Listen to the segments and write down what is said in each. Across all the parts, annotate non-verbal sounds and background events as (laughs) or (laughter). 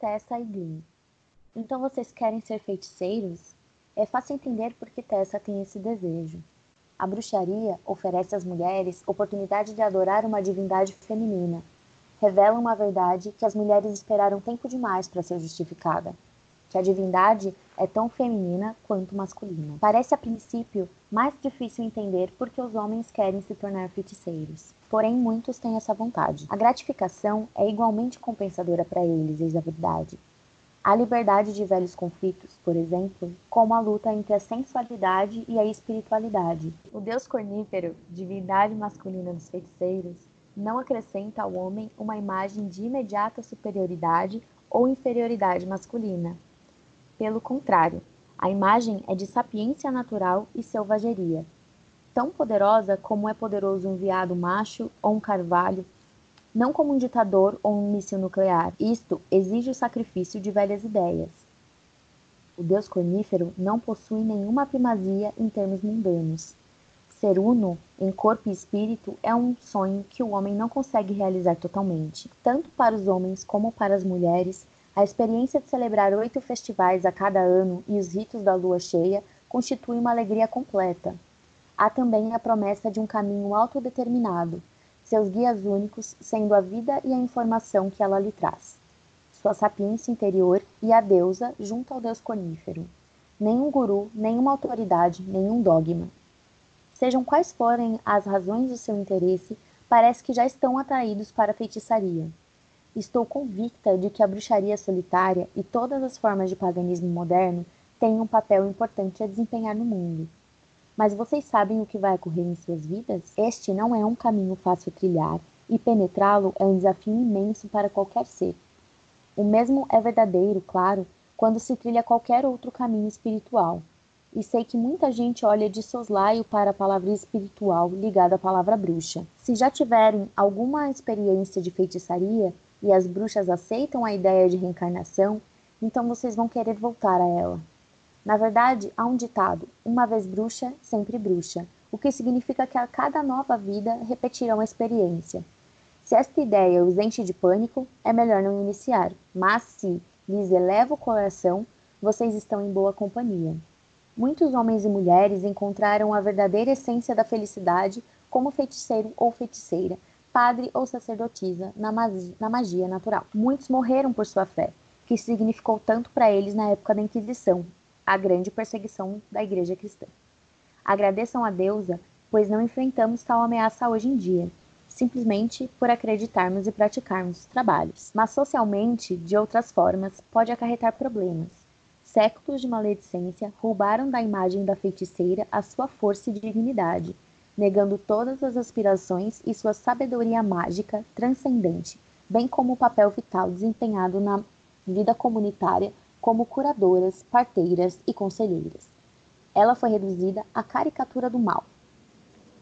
Tessa e Glyn. Então vocês querem ser feiticeiros? É fácil entender porque Tessa tem esse desejo. A bruxaria oferece às mulheres oportunidade de adorar uma divindade feminina. Revela uma verdade que as mulheres esperaram tempo demais para ser justificada que a divindade é tão feminina quanto masculina. Parece a princípio mais difícil entender porque os homens querem se tornar feiticeiros. Porém, muitos têm essa vontade. A gratificação é igualmente compensadora para eles, eis a verdade. A liberdade de velhos conflitos, por exemplo, como a luta entre a sensualidade e a espiritualidade. O deus cornífero, divindade masculina dos feiticeiros, não acrescenta ao homem uma imagem de imediata superioridade ou inferioridade masculina, pelo contrário, a imagem é de sapiência natural e selvageria, tão poderosa como é poderoso um veado macho ou um carvalho, não como um ditador ou um míssil nuclear. Isto exige o sacrifício de velhas ideias. O deus cornífero não possui nenhuma primazia em termos mundanos. Ser uno em corpo e espírito é um sonho que o homem não consegue realizar totalmente. Tanto para os homens como para as mulheres, a experiência de celebrar oito festivais a cada ano e os ritos da lua cheia constitui uma alegria completa. Há também a promessa de um caminho autodeterminado, seus guias únicos sendo a vida e a informação que ela lhe traz. Sua sapiência interior e a deusa junto ao deus conífero. Nenhum guru, nenhuma autoridade, nenhum dogma. Sejam quais forem as razões do seu interesse, parece que já estão atraídos para a feitiçaria. Estou convicta de que a bruxaria solitária e todas as formas de paganismo moderno têm um papel importante a desempenhar no mundo. Mas vocês sabem o que vai ocorrer em suas vidas? Este não é um caminho fácil trilhar, e penetrá-lo é um desafio imenso para qualquer ser. O mesmo é verdadeiro, claro, quando se trilha qualquer outro caminho espiritual. E sei que muita gente olha de soslaio para a palavra espiritual ligada à palavra bruxa. Se já tiverem alguma experiência de feitiçaria, e as bruxas aceitam a ideia de reencarnação, então vocês vão querer voltar a ela. Na verdade, há um ditado: uma vez bruxa, sempre bruxa, o que significa que a cada nova vida repetirão a experiência. Se esta ideia os enche de pânico, é melhor não iniciar, mas se lhes eleva o coração, vocês estão em boa companhia. Muitos homens e mulheres encontraram a verdadeira essência da felicidade como feiticeiro ou feiticeira, padre ou sacerdotisa na magia, na magia natural. Muitos morreram por sua fé, que significou tanto para eles na época da Inquisição, a grande perseguição da Igreja cristã. Agradeçam a deusa, pois não enfrentamos tal ameaça hoje em dia, simplesmente por acreditarmos e praticarmos os trabalhos. Mas socialmente, de outras formas, pode acarretar problemas. Séculos de maledicência roubaram da imagem da feiticeira a sua força e dignidade negando todas as aspirações e sua sabedoria mágica transcendente, bem como o papel vital desempenhado na vida comunitária como curadoras, parteiras e conselheiras. Ela foi reduzida à caricatura do mal.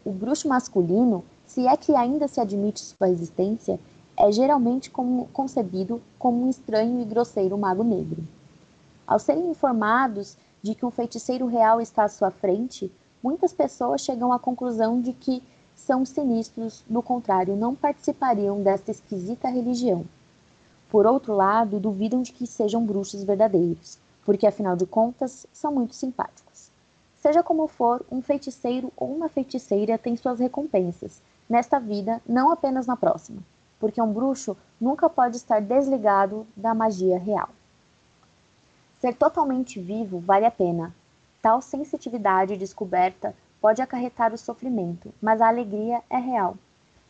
O bruxo masculino, se é que ainda se admite sua existência, é geralmente como, concebido como um estranho e grosseiro mago negro. Ao serem informados de que um feiticeiro real está à sua frente, muitas pessoas chegam à conclusão de que são sinistros, do contrário, não participariam desta esquisita religião. Por outro lado, duvidam de que sejam bruxos verdadeiros, porque afinal de contas são muito simpáticos. Seja como for, um feiticeiro ou uma feiticeira tem suas recompensas, nesta vida, não apenas na próxima, porque um bruxo nunca pode estar desligado da magia real. Ser totalmente vivo vale a pena, Tal sensitividade descoberta pode acarretar o sofrimento, mas a alegria é real.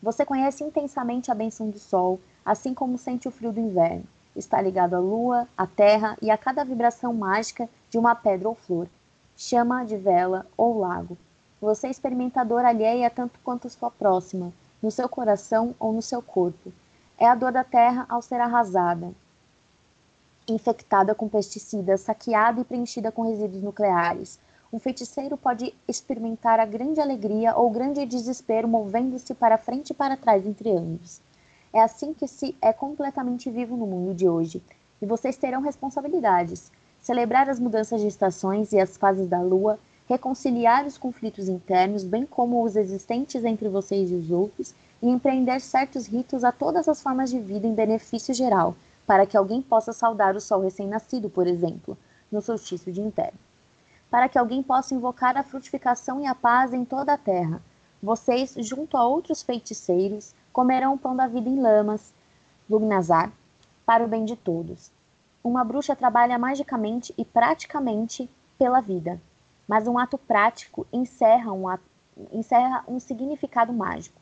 Você conhece intensamente a benção do sol, assim como sente o frio do inverno. Está ligado à lua, à terra e a cada vibração mágica de uma pedra ou flor, chama de vela ou lago. Você é experimentador alheia tanto quanto sua próxima, no seu coração ou no seu corpo. É a dor da terra ao ser arrasada, infectada com pesticidas, saqueada e preenchida com resíduos nucleares. Um feiticeiro pode experimentar a grande alegria ou grande desespero movendo-se para frente e para trás entre ambos. É assim que se é completamente vivo no mundo de hoje. E vocês terão responsabilidades: celebrar as mudanças de estações e as fases da lua, reconciliar os conflitos internos, bem como os existentes entre vocês e os outros, e empreender certos ritos a todas as formas de vida em benefício geral, para que alguém possa saudar o sol recém-nascido, por exemplo, no solstício de inverno. Para que alguém possa invocar a frutificação e a paz em toda a terra. Vocês, junto a outros feiticeiros, comerão o pão da vida em lamas, Lugnazar, para o bem de todos. Uma bruxa trabalha magicamente e praticamente pela vida, mas um ato prático encerra um, ato, encerra um significado mágico.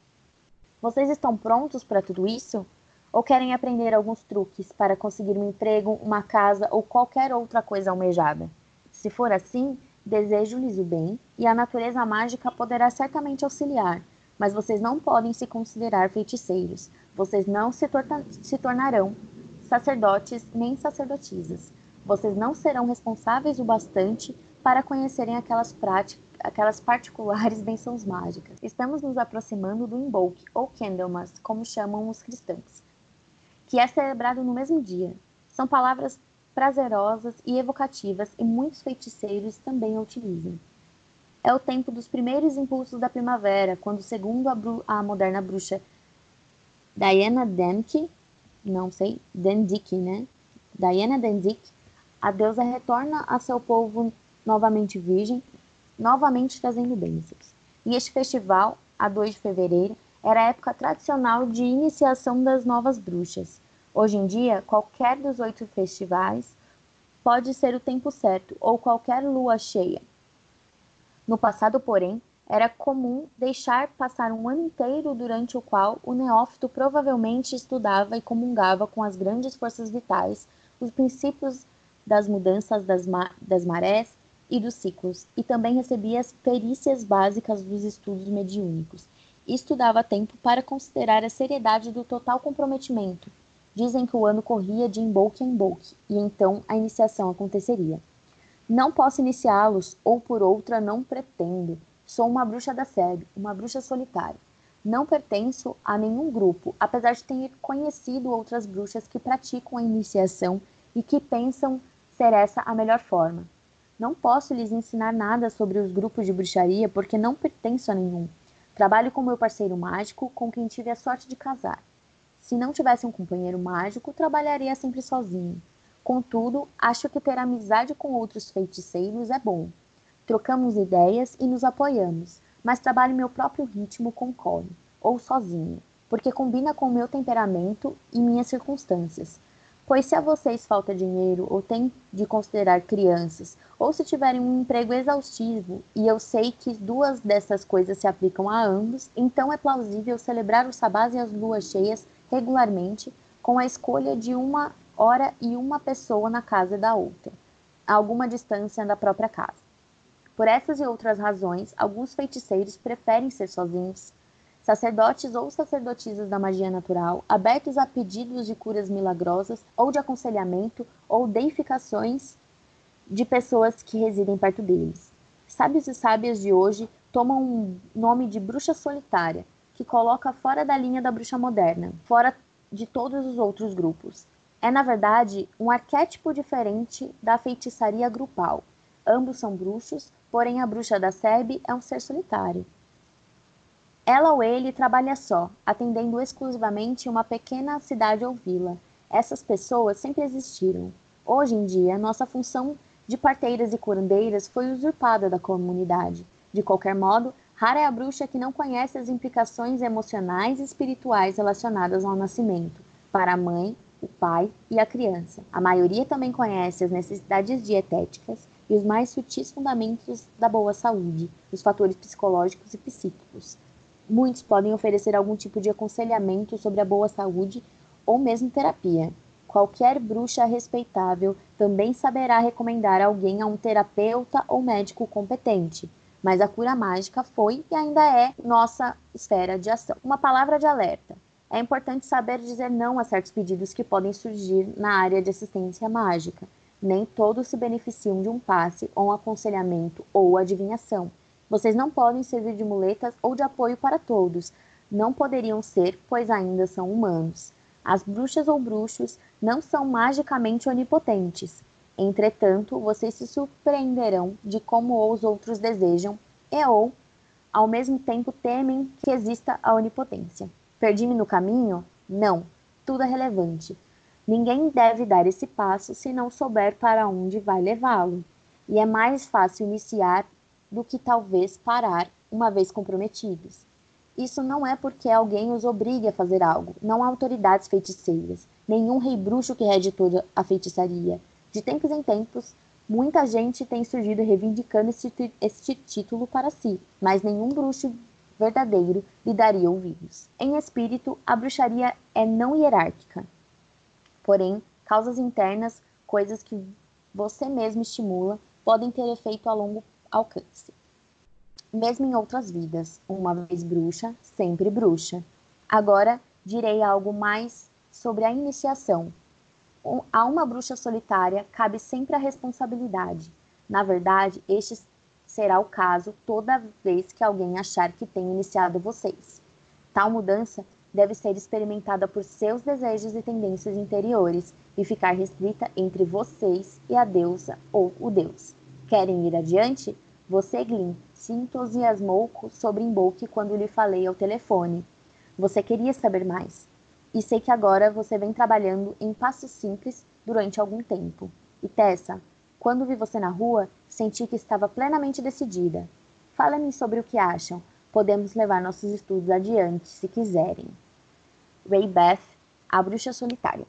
Vocês estão prontos para tudo isso? Ou querem aprender alguns truques para conseguir um emprego, uma casa ou qualquer outra coisa almejada? Se for assim, desejo-lhes o bem e a natureza mágica poderá certamente auxiliar, mas vocês não podem se considerar feiticeiros. Vocês não se, se tornarão sacerdotes nem sacerdotisas. Vocês não serão responsáveis o bastante para conhecerem aquelas práticas aquelas particulares (laughs) bênçãos mágicas. Estamos nos aproximando do Imbolc, ou Candlemas, como chamam os cristãos que é celebrado no mesmo dia. São palavras prazerosas e evocativas e muitos feiticeiros também a utilizam. É o tempo dos primeiros impulsos da primavera, quando, segundo a, a moderna bruxa Diana Demke, não sei, Dendick, né? Diana Dendick, a deusa retorna a seu povo novamente virgem, novamente trazendo bênçãos. E este festival, a 2 de fevereiro, era a época tradicional de iniciação das novas bruxas. Hoje em dia, qualquer dos oito festivais pode ser o tempo certo ou qualquer lua cheia. No passado, porém, era comum deixar passar um ano inteiro durante o qual o neófito provavelmente estudava e comungava com as grandes forças vitais, os princípios das mudanças das, ma das marés e dos ciclos, e também recebia as perícias básicas dos estudos mediúnicos isto dava tempo para considerar a seriedade do total comprometimento. Dizem que o ano corria de embolque em embolque, e então a iniciação aconteceria. Não posso iniciá-los, ou por outra não pretendo. Sou uma bruxa da SEB, uma bruxa solitária. Não pertenço a nenhum grupo, apesar de ter conhecido outras bruxas que praticam a iniciação e que pensam ser essa a melhor forma. Não posso lhes ensinar nada sobre os grupos de bruxaria porque não pertenço a nenhum. Trabalho com meu parceiro mágico, com quem tive a sorte de casar. Se não tivesse um companheiro mágico, trabalharia sempre sozinho. Contudo, acho que ter amizade com outros feiticeiros é bom. Trocamos ideias e nos apoiamos, mas trabalho meu próprio ritmo com Colin, ou sozinho, porque combina com o meu temperamento e minhas circunstâncias. Pois se a vocês falta dinheiro ou tem de considerar crianças, ou se tiverem um emprego exaustivo, e eu sei que duas dessas coisas se aplicam a ambos, então é plausível celebrar os sabás e as luas cheias regularmente com a escolha de uma hora e uma pessoa na casa da outra, a alguma distância da própria casa. Por essas e outras razões, alguns feiticeiros preferem ser sozinhos, sacerdotes ou sacerdotisas da magia natural, abertos a pedidos de curas milagrosas ou de aconselhamento ou deificações de pessoas que residem perto deles. Sábios e sábias de hoje tomam o nome de bruxa solitária, que coloca fora da linha da bruxa moderna, fora de todos os outros grupos. É, na verdade, um arquétipo diferente da feitiçaria grupal. Ambos são bruxos, porém a bruxa da Sebe é um ser solitário. Ela ou ele trabalha só, atendendo exclusivamente uma pequena cidade ou vila. Essas pessoas sempre existiram. Hoje em dia, nossa função de parteiras e curandeiras foi usurpada da comunidade. De qualquer modo, rara é a bruxa que não conhece as implicações emocionais e espirituais relacionadas ao nascimento, para a mãe, o pai e a criança. A maioria também conhece as necessidades dietéticas e os mais sutis fundamentos da boa saúde, os fatores psicológicos e psíquicos. Muitos podem oferecer algum tipo de aconselhamento sobre a boa saúde ou mesmo terapia. Qualquer bruxa respeitável também saberá recomendar alguém a um terapeuta ou médico competente, mas a cura mágica foi e ainda é nossa esfera de ação. Uma palavra de alerta. É importante saber dizer não a certos pedidos que podem surgir na área de assistência mágica. Nem todos se beneficiam de um passe ou um aconselhamento ou adivinhação. Vocês não podem servir de muletas ou de apoio para todos. Não poderiam ser, pois ainda são humanos. As bruxas ou bruxos não são magicamente onipotentes. Entretanto, vocês se surpreenderão de como os outros desejam e ou, ao mesmo tempo, temem que exista a onipotência. Perdi-me no caminho? Não, tudo é relevante. Ninguém deve dar esse passo se não souber para onde vai levá-lo. E é mais fácil iniciar do que talvez parar uma vez comprometidos. Isso não é porque alguém os obrigue a fazer algo. Não há autoridades feiticeiras, nenhum rei bruxo que rege toda a feitiçaria. De tempos em tempos, muita gente tem surgido reivindicando este título para si, mas nenhum bruxo verdadeiro lhe daria ouvidos. Em espírito, a bruxaria é não hierárquica. Porém, causas internas, coisas que você mesmo estimula, podem ter efeito a longo alcance. Mesmo em outras vidas, uma vez bruxa, sempre bruxa. Agora direi algo mais sobre a iniciação. A uma bruxa solitária cabe sempre a responsabilidade. Na verdade, este será o caso toda vez que alguém achar que tem iniciado vocês. Tal mudança deve ser experimentada por seus desejos e tendências interiores e ficar restrita entre vocês e a deusa ou o deus. Querem ir adiante? Você, Glyn, se entusiasmou sobre Embolque quando lhe falei ao telefone. Você queria saber mais. E sei que agora você vem trabalhando em passos simples durante algum tempo. E Tessa, quando vi você na rua, senti que estava plenamente decidida. Fale-me sobre o que acham. Podemos levar nossos estudos adiante, se quiserem. Ray Beth, a bruxa solitária.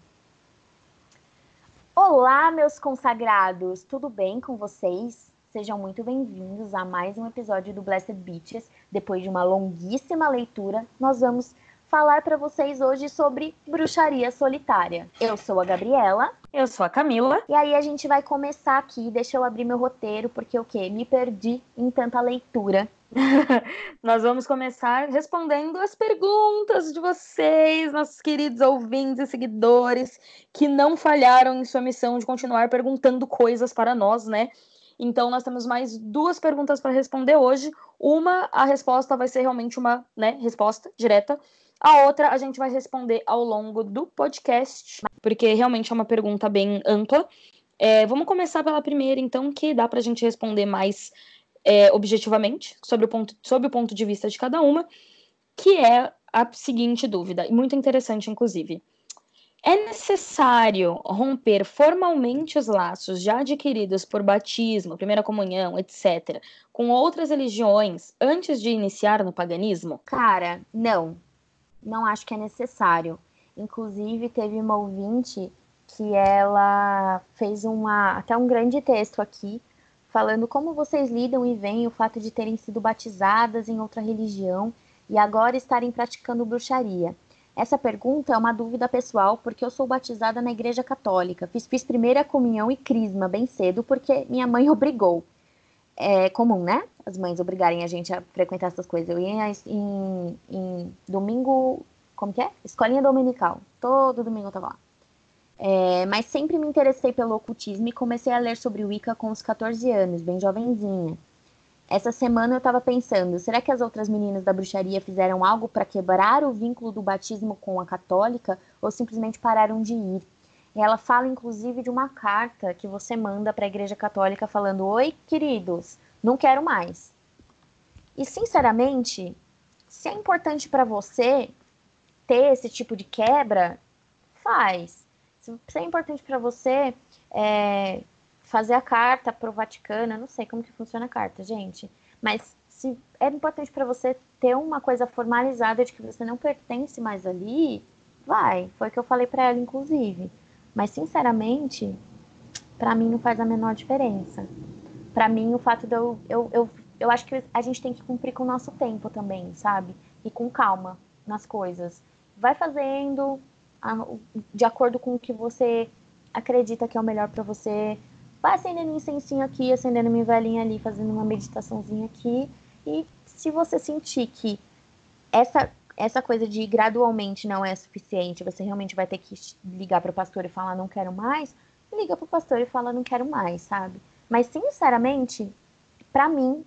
Olá, meus consagrados! Tudo bem com vocês? Sejam muito bem-vindos a mais um episódio do Blessed Beaches. Depois de uma longuíssima leitura, nós vamos falar para vocês hoje sobre bruxaria solitária. Eu sou a Gabriela. Eu sou a Camila. E aí a gente vai começar aqui. Deixa eu abrir meu roteiro, porque o quê? Me perdi em tanta leitura. (laughs) Nós vamos começar respondendo as perguntas de vocês, nossos queridos ouvintes e seguidores, que não falharam em sua missão de continuar perguntando coisas para nós, né? Então, nós temos mais duas perguntas para responder hoje. Uma, a resposta vai ser realmente uma né, resposta direta. A outra, a gente vai responder ao longo do podcast, porque realmente é uma pergunta bem ampla. É, vamos começar pela primeira, então, que dá para a gente responder mais é, objetivamente sobre o, ponto, sobre o ponto de vista de cada uma, que é a seguinte dúvida, e muito interessante, inclusive. É necessário romper formalmente os laços já adquiridos por batismo, primeira comunhão, etc., com outras religiões antes de iniciar no paganismo? Cara, não. Não acho que é necessário. Inclusive, teve uma ouvinte que ela fez uma até um grande texto aqui falando como vocês lidam e veem o fato de terem sido batizadas em outra religião e agora estarem praticando bruxaria. Essa pergunta é uma dúvida pessoal, porque eu sou batizada na Igreja Católica. Fiz, fiz primeira comunhão e crisma bem cedo, porque minha mãe (laughs) obrigou. É comum, né? As mães obrigarem a gente a frequentar essas coisas. Eu ia em, em domingo. Como que é? Escolinha dominical. Todo domingo eu tava lá. É, mas sempre me interessei pelo ocultismo e comecei a ler sobre o Wicca com os 14 anos, bem jovenzinha. Essa semana eu estava pensando, será que as outras meninas da bruxaria fizeram algo para quebrar o vínculo do batismo com a católica ou simplesmente pararam de ir? Ela fala inclusive de uma carta que você manda para a Igreja Católica falando: "Oi, queridos, não quero mais". E sinceramente, se é importante para você ter esse tipo de quebra, faz. Se é importante para você é, fazer a carta para o Vaticano, eu não sei como que funciona a carta, gente, mas se é importante para você ter uma coisa formalizada de que você não pertence mais ali, vai. Foi o que eu falei para ela, inclusive. Mas, sinceramente, para mim não faz a menor diferença. Para mim, o fato de eu, eu, eu. Eu acho que a gente tem que cumprir com o nosso tempo também, sabe? E com calma nas coisas. Vai fazendo de acordo com o que você acredita que é o melhor para você. Vai acendendo um incensinho aqui, acendendo uma velhinha ali, fazendo uma meditaçãozinha aqui. E se você sentir que essa, essa coisa de gradualmente não é suficiente, você realmente vai ter que ligar para o pastor e falar não quero mais, liga para o pastor e fala não quero mais, sabe? Mas sinceramente, para mim,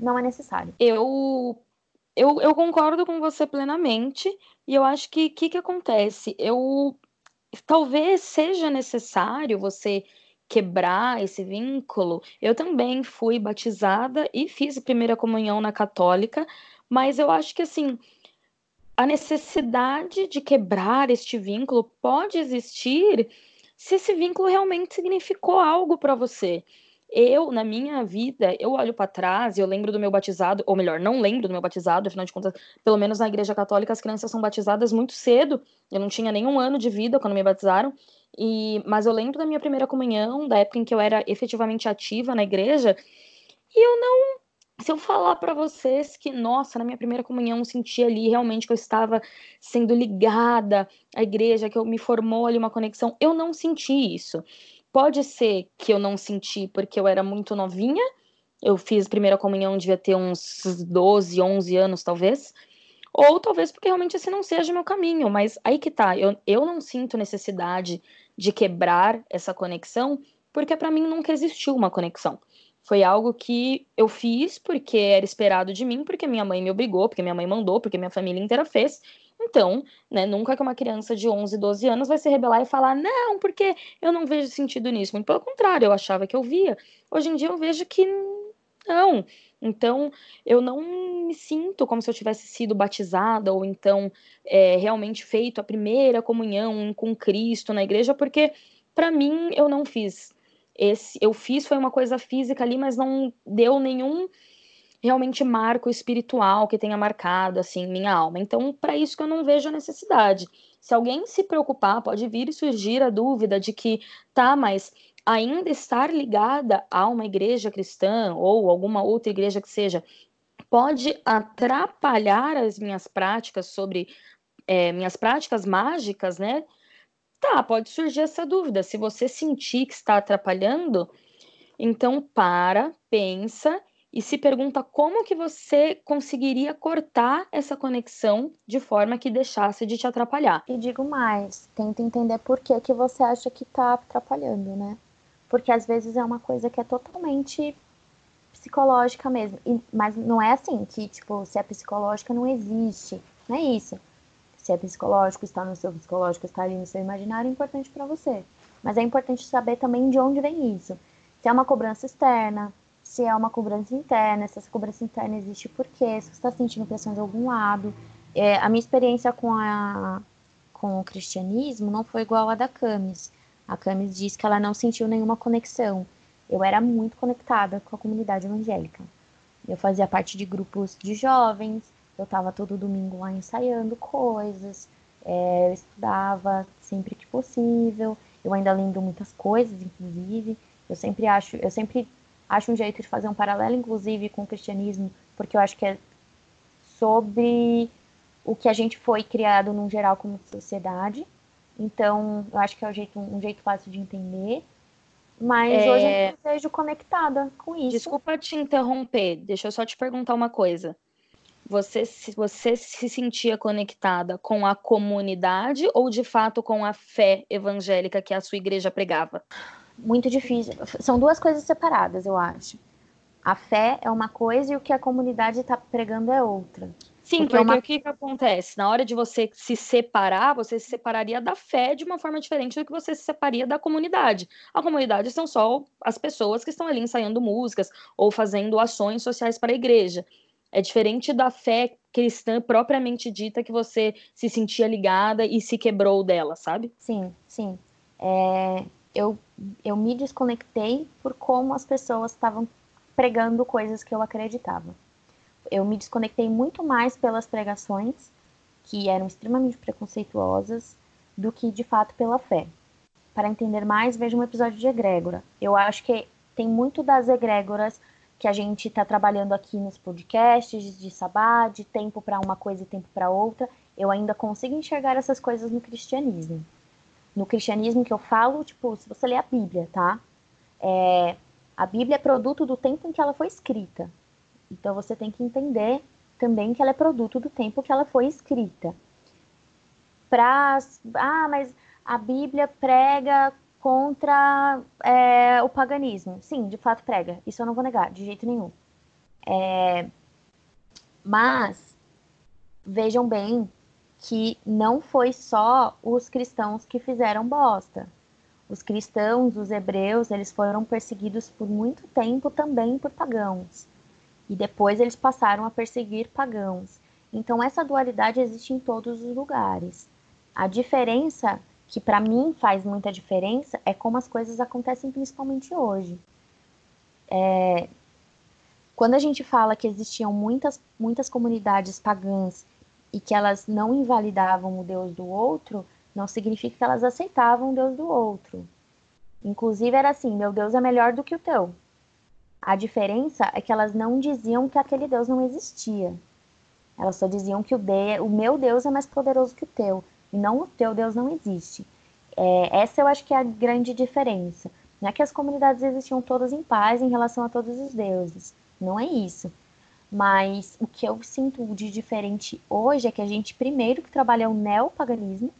não é necessário. Eu, eu, eu concordo com você plenamente e eu acho que o que, que acontece? Eu talvez seja necessário você quebrar esse vínculo. Eu também fui batizada e fiz a primeira comunhão na católica, mas eu acho que assim a necessidade de quebrar este vínculo pode existir se esse vínculo realmente significou algo para você. Eu, na minha vida, eu olho para trás e eu lembro do meu batizado, ou melhor, não lembro do meu batizado, afinal de contas, pelo menos na igreja católica as crianças são batizadas muito cedo. Eu não tinha nenhum ano de vida quando me batizaram. E, mas eu lembro da minha primeira comunhão, da época em que eu era efetivamente ativa na igreja, e eu não se eu falar para vocês que, nossa, na minha primeira comunhão eu senti ali realmente que eu estava sendo ligada à igreja, que eu me formou ali uma conexão, eu não senti isso. Pode ser que eu não senti porque eu era muito novinha, eu fiz primeira comunhão, devia ter uns 12, 11 anos talvez, ou talvez porque realmente esse não seja o meu caminho, mas aí que tá, eu, eu não sinto necessidade de quebrar essa conexão, porque para mim nunca existiu uma conexão. Foi algo que eu fiz porque era esperado de mim, porque minha mãe me obrigou, porque minha mãe mandou, porque minha família inteira fez. Então, né, nunca que uma criança de 11, 12 anos vai se rebelar e falar, não, porque eu não vejo sentido nisso. Muito pelo contrário, eu achava que eu via. Hoje em dia eu vejo que não. Então, eu não me sinto como se eu tivesse sido batizada ou então é, realmente feito a primeira comunhão com Cristo na igreja, porque para mim eu não fiz esse eu fiz foi uma coisa física ali, mas não deu nenhum realmente marco espiritual que tenha marcado assim minha alma. Então, para isso que eu não vejo a necessidade. Se alguém se preocupar, pode vir e surgir a dúvida de que tá, mas ainda estar ligada a uma igreja cristã ou alguma outra igreja que seja pode atrapalhar as minhas práticas sobre é, minhas práticas mágicas, né? Tá, pode surgir essa dúvida. Se você sentir que está atrapalhando, então para, pensa e se pergunta como que você conseguiria cortar essa conexão de forma que deixasse de te atrapalhar. E digo mais, tenta entender por que, que você acha que está atrapalhando, né? Porque às vezes é uma coisa que é totalmente psicológica mesmo. E, mas não é assim que, tipo, se é psicológica não existe. Não é isso se é psicológico, está no seu psicológico, está ali no seu imaginário, é importante para você. Mas é importante saber também de onde vem isso. Se é uma cobrança externa, se é uma cobrança interna, se essa cobrança interna existe por quê, se você está sentindo pressão de algum lado. É, a minha experiência com, a, com o cristianismo não foi igual à da Camis. A Camis diz que ela não sentiu nenhuma conexão. Eu era muito conectada com a comunidade evangélica. Eu fazia parte de grupos de jovens, eu estava todo domingo lá ensaiando coisas, é, eu estudava sempre que possível, eu ainda lembro muitas coisas, inclusive. Eu sempre acho, eu sempre acho um jeito de fazer um paralelo, inclusive, com o cristianismo, porque eu acho que é sobre o que a gente foi criado num geral como sociedade. Então, eu acho que é um jeito, um jeito fácil de entender. Mas é... hoje eu me vejo conectada com isso. Desculpa te interromper, deixa eu só te perguntar uma coisa você se você se sentia conectada com a comunidade ou de fato com a fé evangélica que a sua igreja pregava? Muito difícil. São duas coisas separadas, eu acho. A fé é uma coisa e o que a comunidade está pregando é outra. Sim, porque, porque uma... o que, que acontece? Na hora de você se separar, você se separaria da fé de uma forma diferente do que você se separaria da comunidade. A comunidade são só as pessoas que estão ali ensaiando músicas ou fazendo ações sociais para a igreja. É diferente da fé cristã propriamente dita que você se sentia ligada e se quebrou dela, sabe? Sim, sim. É, eu, eu me desconectei por como as pessoas estavam pregando coisas que eu acreditava. Eu me desconectei muito mais pelas pregações, que eram extremamente preconceituosas, do que de fato pela fé. Para entender mais, veja um episódio de Egrégora. Eu acho que tem muito das egrégoras que a gente está trabalhando aqui nos podcasts de sabá, de tempo para uma coisa e tempo para outra, eu ainda consigo enxergar essas coisas no cristianismo. No cristianismo que eu falo, tipo, se você ler a Bíblia, tá? É, a Bíblia é produto do tempo em que ela foi escrita. Então você tem que entender também que ela é produto do tempo que ela foi escrita. Pra, ah, mas a Bíblia prega contra é, o paganismo. Sim, de fato prega. Isso eu não vou negar, de jeito nenhum. É, mas vejam bem que não foi só os cristãos que fizeram bosta. Os cristãos, os hebreus, eles foram perseguidos por muito tempo também por pagãos. E depois eles passaram a perseguir pagãos. Então, essa dualidade existe em todos os lugares. A diferença, que para mim faz muita diferença, é como as coisas acontecem principalmente hoje. É, quando a gente fala que existiam muitas, muitas comunidades pagãs e que elas não invalidavam o Deus do outro, não significa que elas aceitavam o Deus do outro. Inclusive era assim: meu Deus é melhor do que o teu. A diferença é que elas não diziam que aquele Deus não existia. Elas só diziam que o, de, o meu Deus é mais poderoso que o teu, não o teu Deus não existe. É, essa eu acho que é a grande diferença. Não é que as comunidades existiam todas em paz em relação a todos os deuses. Não é isso. Mas o que eu sinto de diferente hoje é que a gente primeiro que trabalha o neopaganismo.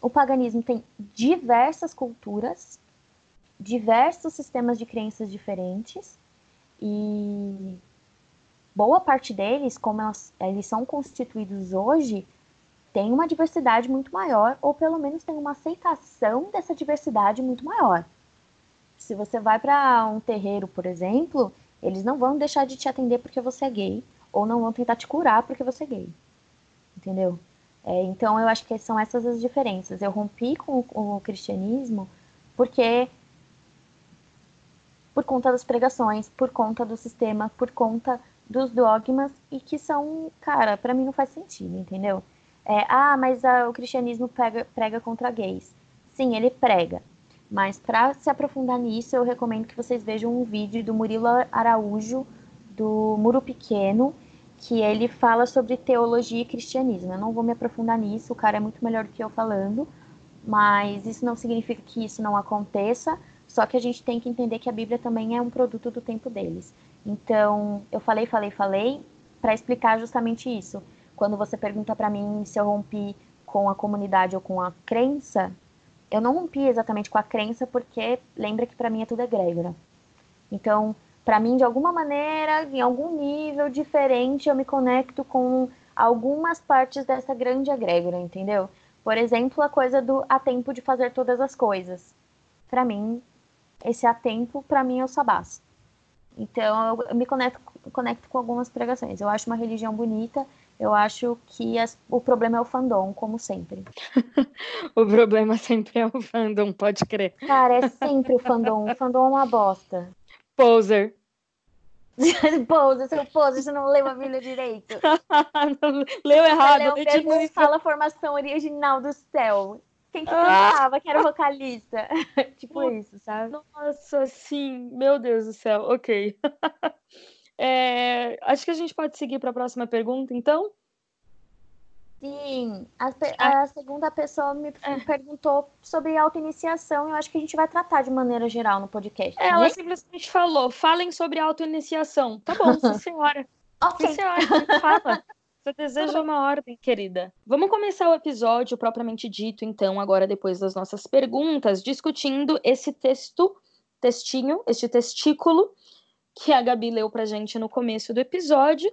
O paganismo tem diversas culturas, diversos sistemas de crenças diferentes e boa parte deles, como elas, eles são constituídos hoje, tem uma diversidade muito maior, ou pelo menos tem uma aceitação dessa diversidade muito maior. Se você vai para um terreiro, por exemplo, eles não vão deixar de te atender porque você é gay, ou não vão tentar te curar porque você é gay. Entendeu? É, então eu acho que são essas as diferenças. Eu rompi com o, o cristianismo porque por conta das pregações, por conta do sistema, por conta dos dogmas e que são, cara, para mim não faz sentido, entendeu? É, ah, mas a, o cristianismo prega, contra gays. Sim, ele prega. Mas para se aprofundar nisso, eu recomendo que vocês vejam um vídeo do Murilo Araújo, do Muro Pequeno, que ele fala sobre teologia e cristianismo. Eu não vou me aprofundar nisso, o cara é muito melhor do que eu falando, mas isso não significa que isso não aconteça. Só que a gente tem que entender que a Bíblia também é um produto do tempo deles. Então, eu falei, falei, falei para explicar justamente isso. Quando você pergunta para mim se eu rompi com a comunidade ou com a crença, eu não rompi exatamente com a crença porque lembra que para mim é tudo egrégora. Então, para mim, de alguma maneira, em algum nível diferente, eu me conecto com algumas partes dessa grande egrégora, entendeu? Por exemplo, a coisa do há tempo de fazer todas as coisas. Para mim, esse há tempo, para mim, é o sabás. Então, eu me conecto, conecto com algumas pregações. Eu acho uma religião bonita, eu acho que as, o problema é o fandom, como sempre. (laughs) o problema sempre é o fandom, pode crer. Cara, é (laughs) sempre o fandom. O fandom é uma bosta. Poser. (laughs) poser, seu poser, você não leu a Bíblia direito. leu errado. Você leu mesmo fala a formação original do céu. Quem que cantava, ah. que era vocalista. tipo isso, sabe? Nossa, sim. Meu Deus do céu. Ok. É, acho que a gente pode seguir para a próxima pergunta, então? Sim. A, ah. a segunda pessoa me é. perguntou sobre auto-iniciação. Eu acho que a gente vai tratar de maneira geral no podcast. Ela né? simplesmente falou: falem sobre auto-iniciação. Tá bom, sim, (laughs) senhora. ok. Sim, senhora, fala. (laughs) Você deseja uma ordem, querida. Vamos começar o episódio propriamente dito, então, agora depois das nossas perguntas, discutindo esse texto, textinho, este testículo que a Gabi leu pra gente no começo do episódio.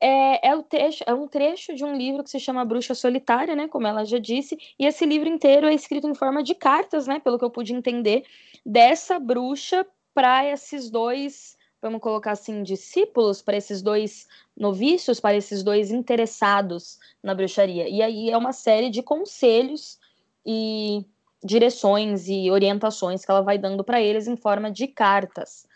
É, é, trecho, é um trecho de um livro que se chama Bruxa Solitária, né? Como ela já disse, e esse livro inteiro é escrito em forma de cartas, né? Pelo que eu pude entender, dessa bruxa para esses dois vamos colocar assim, discípulos para esses dois noviços, para esses dois interessados na bruxaria. E aí é uma série de conselhos e direções e orientações que ela vai dando para eles em forma de cartas.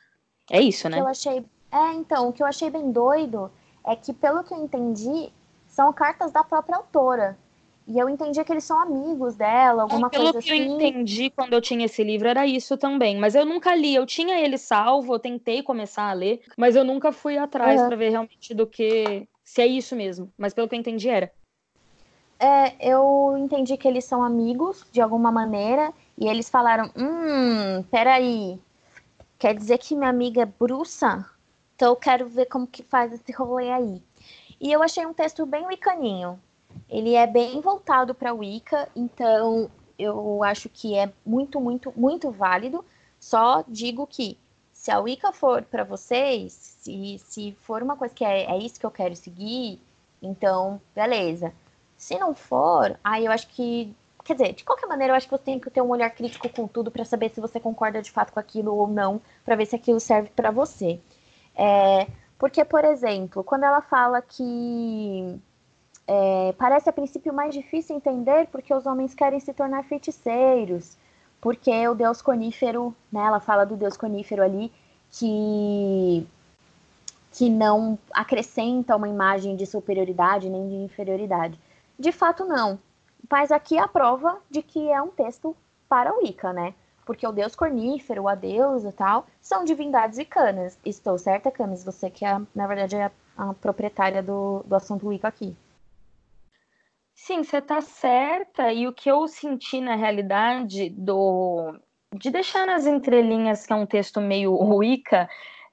É isso, né? eu achei, é, então, o que eu achei bem doido é que pelo que eu entendi, são cartas da própria autora. E eu entendi que eles são amigos dela, alguma Pelo coisa assim. Pelo que eu assim. entendi quando eu tinha esse livro, era isso também. Mas eu nunca li. Eu tinha ele salvo, eu tentei começar a ler, mas eu nunca fui atrás uhum. para ver realmente do que. Se é isso mesmo. Mas pelo que eu entendi, era. É, eu entendi que eles são amigos, de alguma maneira, e eles falaram: Hum, peraí. Quer dizer que minha amiga é bruxa? Então eu quero ver como que faz esse rolê aí. E eu achei um texto bem wicaninho ele é bem voltado para Wicca, então eu acho que é muito, muito, muito válido. Só digo que se a Wicca for para vocês, se, se for uma coisa que é, é isso que eu quero seguir, então beleza. Se não for, aí eu acho que quer dizer, de qualquer maneira, eu acho que você tem que ter um olhar crítico com tudo para saber se você concorda de fato com aquilo ou não, para ver se aquilo serve para você. É, Porque, por exemplo, quando ela fala que é, parece a princípio mais difícil entender porque os homens querem se tornar feiticeiros, porque o deus conífero, né, ela fala do deus conífero ali, que, que não acrescenta uma imagem de superioridade nem de inferioridade. De fato, não. Mas aqui é a prova de que é um texto para o Wicca, né? Porque o deus cornífero, a deusa e tal, são divindades wicanas. Estou certa, Camis? Você que, é, na verdade, é a proprietária do, do assunto Wicca aqui. Sim, você está certa. E o que eu senti na realidade do de deixar nas entrelinhas que é um texto meio Wicca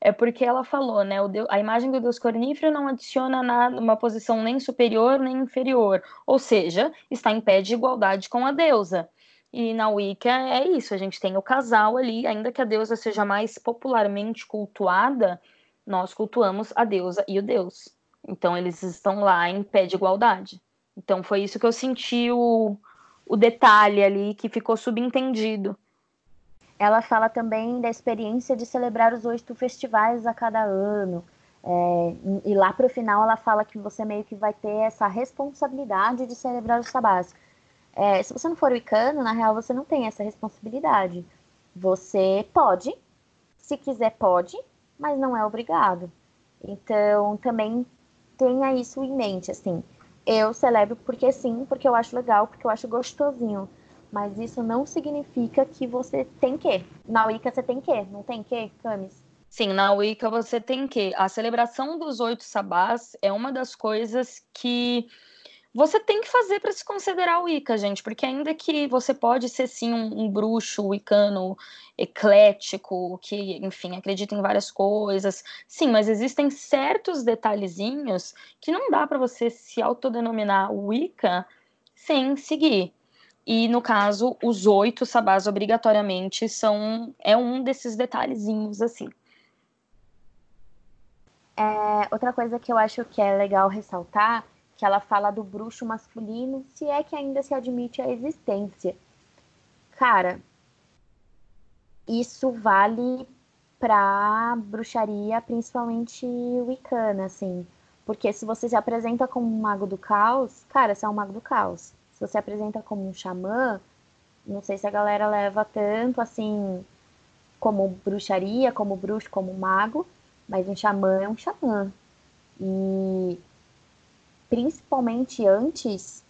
é porque ela falou, né? Deus, a imagem do Deus cornífero não adiciona nada, uma posição nem superior nem inferior, ou seja, está em pé de igualdade com a deusa. E na Wicca é isso, a gente tem o casal ali, ainda que a deusa seja mais popularmente cultuada, nós cultuamos a deusa e o deus. Então eles estão lá em pé de igualdade. Então foi isso que eu senti o, o detalhe ali que ficou subentendido. Ela fala também da experiência de celebrar os oito festivais a cada ano. É, e lá para o final ela fala que você meio que vai ter essa responsabilidade de celebrar os sabás. É, se você não for wicano, na real você não tem essa responsabilidade. Você pode, se quiser pode, mas não é obrigado. Então também tenha isso em mente, assim. Eu celebro porque sim, porque eu acho legal, porque eu acho gostosinho mas isso não significa que você tem que. Na Wicca você tem que, não tem que, Camis? Sim, na Wicca você tem que. A celebração dos oito sabás é uma das coisas que você tem que fazer para se considerar Wicca, gente, porque ainda que você pode ser sim um, um bruxo wicano eclético, que, enfim, acredita em várias coisas, sim, mas existem certos detalhezinhos que não dá para você se autodenominar Wicca sem seguir. E no caso, os oito sabás obrigatoriamente são é um desses detalhezinhos assim. É, outra coisa que eu acho que é legal ressaltar, que ela fala do bruxo masculino, se é que ainda se admite a existência. Cara, isso vale pra bruxaria, principalmente wicana, assim. Porque se você se apresenta como um mago do caos, cara, você é um mago do caos você apresenta como um xamã, não sei se a galera leva tanto assim como bruxaria, como bruxo, como mago, mas um xamã é um xamã. E principalmente antes,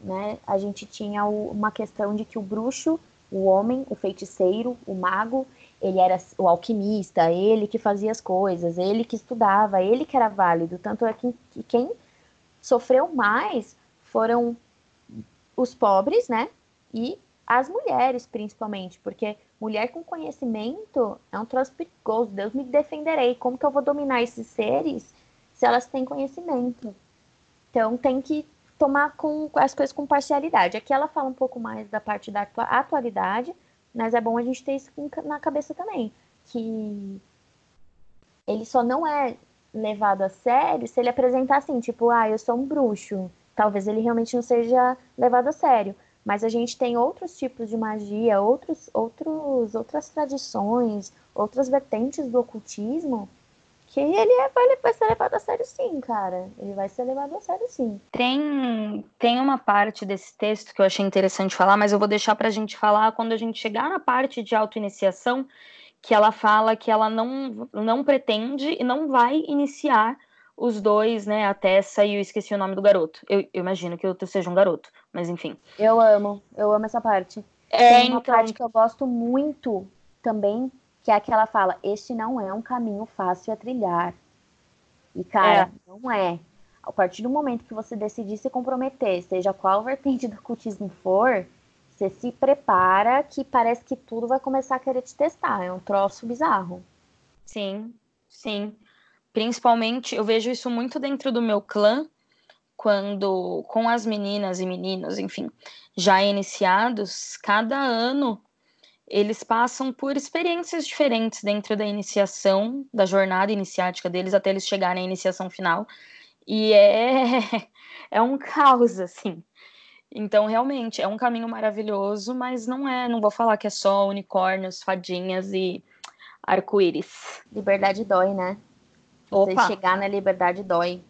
né, a gente tinha uma questão de que o bruxo, o homem, o feiticeiro, o mago, ele era o alquimista, ele que fazia as coisas, ele que estudava, ele que era válido. Tanto é que quem sofreu mais foram os pobres, né? E as mulheres, principalmente, porque mulher com conhecimento é um troço perigoso. Deus me defenderei. Como que eu vou dominar esses seres se elas têm conhecimento? Então tem que tomar com as coisas com parcialidade. Aqui ela fala um pouco mais da parte da atualidade, mas é bom a gente ter isso na cabeça também, que ele só não é levado a sério se ele apresentar assim, tipo, ah, eu sou um bruxo talvez ele realmente não seja levado a sério. Mas a gente tem outros tipos de magia, outros, outros, outras tradições, outras vertentes do ocultismo que ele é, vai, ser levado a sério sim, cara. Ele vai ser levado a sério sim. Tem, tem uma parte desse texto que eu achei interessante falar, mas eu vou deixar pra gente falar quando a gente chegar na parte de autoiniciação, que ela fala que ela não, não pretende e não vai iniciar os dois, né, a Tessa e eu esqueci o nome do garoto. Eu, eu imagino que o outro seja um garoto, mas enfim. Eu amo, eu amo essa parte. É, Tem uma então... parte que eu gosto muito também, que é aquela fala: Este não é um caminho fácil a trilhar. E, cara, é. não é. A partir do momento que você decidir se comprometer, seja qual vertente do cultismo for, você se prepara que parece que tudo vai começar a querer te testar. É um troço bizarro. Sim, sim. Principalmente, eu vejo isso muito dentro do meu clã, quando com as meninas e meninos, enfim, já iniciados, cada ano eles passam por experiências diferentes dentro da iniciação, da jornada iniciática deles até eles chegarem à iniciação final. E é (laughs) é um caos assim. Então, realmente, é um caminho maravilhoso, mas não é, não vou falar que é só unicórnios, fadinhas e arco-íris. Liberdade dói, né? Você Opa. chegar na liberdade dói.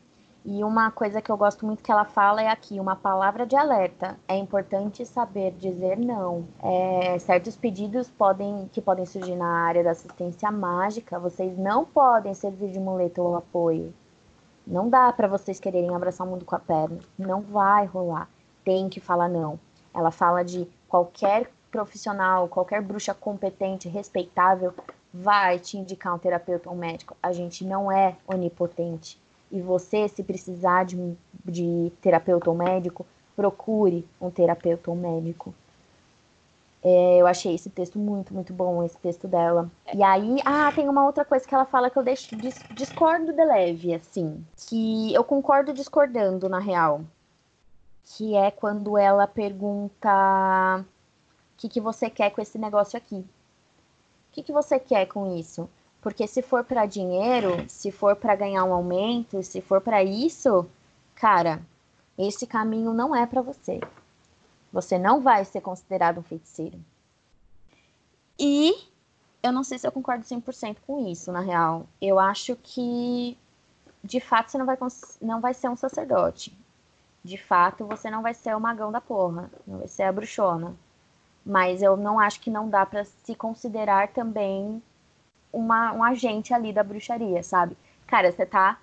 E uma coisa que eu gosto muito que ela fala é aqui, uma palavra de alerta. É importante saber dizer não. É, certos pedidos podem, que podem surgir na área da assistência mágica, vocês não podem servir de muleta ou apoio. Não dá para vocês quererem abraçar o mundo com a perna. Não vai rolar. Tem que falar não. Ela fala de qualquer profissional, qualquer bruxa competente, respeitável, vai te indicar um terapeuta ou um médico. A gente não é onipotente. E você, se precisar de, de terapeuta ou médico, procure um terapeuta ou médico. É, eu achei esse texto muito, muito bom, esse texto dela. E aí, ah, tem uma outra coisa que ela fala que eu deixo, discordo de leve, assim. Que eu concordo discordando, na real. Que é quando ela pergunta que, que você quer com esse negócio aqui? O que, que você quer com isso? Porque se for para dinheiro, se for para ganhar um aumento, se for para isso, cara, esse caminho não é para você. Você não vai ser considerado um feiticeiro. E eu não sei se eu concordo 100% com isso, na real. Eu acho que, de fato, você não vai, não vai ser um sacerdote. De fato, você não vai ser o magão da porra. Não vai ser a bruxona. Mas eu não acho que não dá para se considerar também uma, um agente ali da bruxaria, sabe? Cara, você tá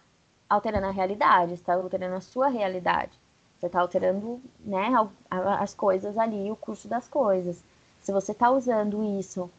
alterando a realidade, você tá alterando a sua realidade. Você tá alterando, né, as coisas ali, o curso das coisas. Se você tá usando isso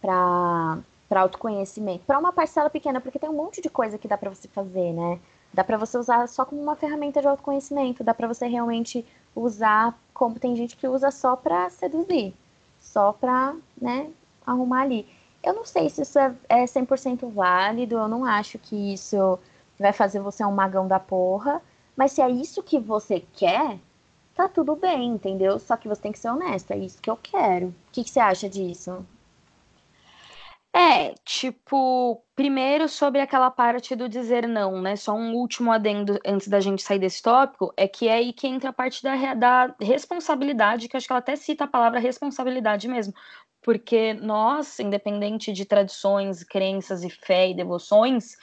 para para autoconhecimento, para uma parcela pequena, porque tem um monte de coisa que dá para você fazer, né? Dá para você usar só como uma ferramenta de autoconhecimento, dá para você realmente usar como tem gente que usa só para seduzir, só para, né, arrumar ali. Eu não sei se isso é, é 100% válido, eu não acho que isso vai fazer você um magão da porra, mas se é isso que você quer, tá tudo bem, entendeu? Só que você tem que ser honesto, é isso que eu quero. O que, que você acha disso? É, tipo, primeiro sobre aquela parte do dizer não, né? Só um último adendo antes da gente sair desse tópico, é que é aí que entra a parte da, da responsabilidade, que acho que ela até cita a palavra responsabilidade mesmo. Porque nós, independente de tradições, crenças e fé e devoções,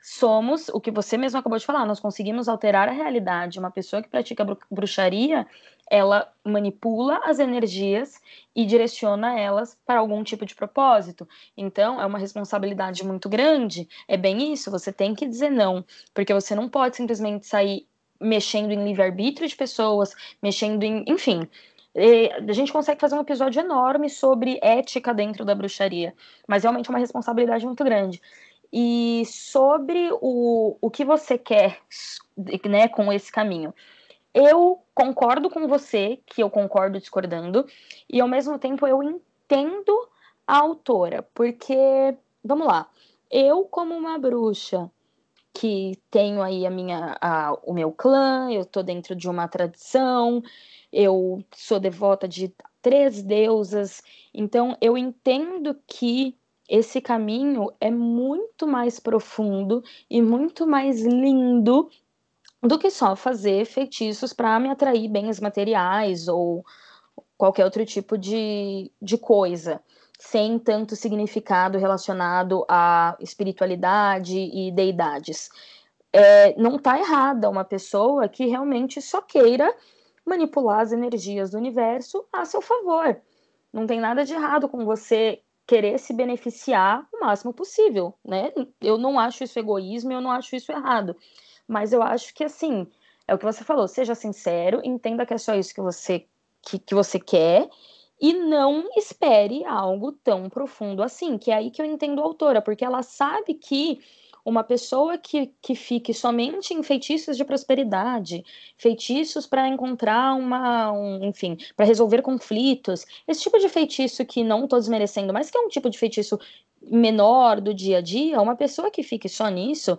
somos o que você mesmo acabou de falar, nós conseguimos alterar a realidade. Uma pessoa que pratica bruxaria, ela manipula as energias e direciona elas para algum tipo de propósito. Então, é uma responsabilidade muito grande. É bem isso, você tem que dizer não, porque você não pode simplesmente sair mexendo em livre-arbítrio de pessoas, mexendo em, enfim, a gente consegue fazer um episódio enorme sobre ética dentro da bruxaria, mas realmente é uma responsabilidade muito grande. E sobre o, o que você quer né, com esse caminho. Eu concordo com você, que eu concordo discordando, e ao mesmo tempo eu entendo a autora, porque, vamos lá, eu, como uma bruxa que tenho aí a minha, a, o meu clã, eu tô dentro de uma tradição, eu sou devota de três deusas, então eu entendo que esse caminho é muito mais profundo e muito mais lindo do que só fazer feitiços para me atrair bens materiais ou qualquer outro tipo de, de coisa, sem tanto significado relacionado à espiritualidade e deidades. É, não está errada uma pessoa que realmente só queira manipular as energias do universo a seu favor. Não tem nada de errado com você querer se beneficiar o máximo possível, né? Eu não acho isso egoísmo, eu não acho isso errado. Mas eu acho que assim, é o que você falou, seja sincero, entenda que é só isso que você que, que você quer e não espere algo tão profundo assim, que é aí que eu entendo a autora, porque ela sabe que uma pessoa que, que fique somente em feitiços de prosperidade, feitiços para encontrar uma, um, enfim, para resolver conflitos, esse tipo de feitiço que não estou desmerecendo, mas que é um tipo de feitiço menor do dia a dia, uma pessoa que fique só nisso,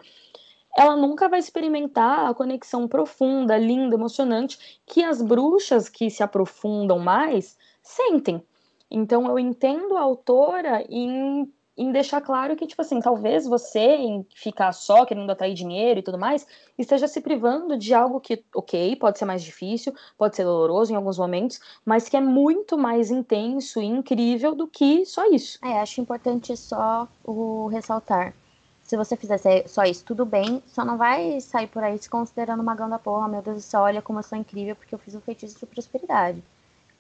ela nunca vai experimentar a conexão profunda, linda, emocionante que as bruxas que se aprofundam mais sentem. Então eu entendo a autora em em deixar claro que, tipo assim, talvez você, em ficar só querendo atrair dinheiro e tudo mais, esteja se privando de algo que, ok, pode ser mais difícil, pode ser doloroso em alguns momentos, mas que é muito mais intenso e incrível do que só isso. É, acho importante só o ressaltar. Se você fizer só isso, tudo bem, só não vai sair por aí se considerando uma ganda porra, meu Deus do céu, olha como eu sou incrível porque eu fiz um feitiço de prosperidade.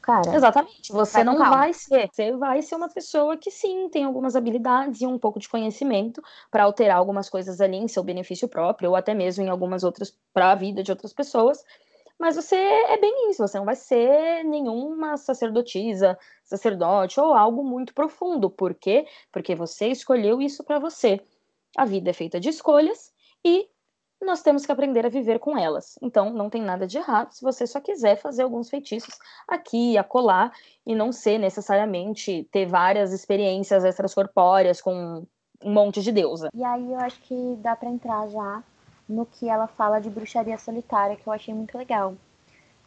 Cara, Exatamente. Você não calma. vai ser. Você vai ser uma pessoa que sim tem algumas habilidades e um pouco de conhecimento para alterar algumas coisas ali em seu benefício próprio, ou até mesmo em algumas outras para a vida de outras pessoas. Mas você é bem isso, você não vai ser nenhuma sacerdotisa, sacerdote ou algo muito profundo. Por quê? Porque você escolheu isso para você. A vida é feita de escolhas e nós temos que aprender a viver com elas. Então, não tem nada de errado se você só quiser fazer alguns feitiços aqui e acolá e não ser necessariamente ter várias experiências extracorpóreas com um monte de deusa. E aí eu acho que dá para entrar já no que ela fala de bruxaria solitária, que eu achei muito legal.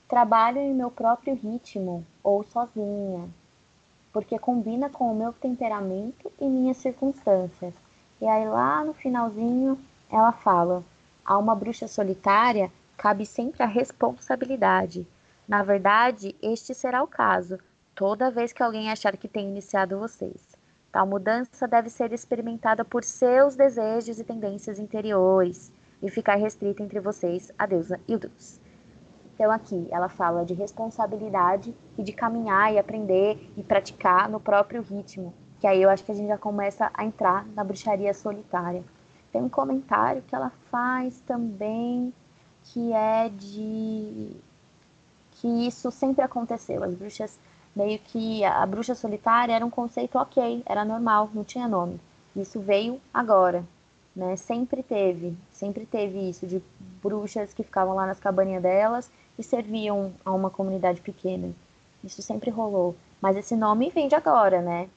Trabalho em meu próprio ritmo ou sozinha, porque combina com o meu temperamento e minhas circunstâncias. E aí lá no finalzinho ela fala: a uma bruxa solitária cabe sempre a responsabilidade. Na verdade, este será o caso, toda vez que alguém achar que tem iniciado vocês. Tal mudança deve ser experimentada por seus desejos e tendências interiores e ficar restrita entre vocês, a deusa e o deus. Então aqui ela fala de responsabilidade e de caminhar e aprender e praticar no próprio ritmo, que aí eu acho que a gente já começa a entrar na bruxaria solitária. Tem um comentário que ela faz também que é de que isso sempre aconteceu. As bruxas meio que a bruxa solitária era um conceito ok, era normal, não tinha nome. Isso veio agora, né? Sempre teve, sempre teve isso de bruxas que ficavam lá nas cabaninhas delas e serviam a uma comunidade pequena. Isso sempre rolou. Mas esse nome vem de agora, né?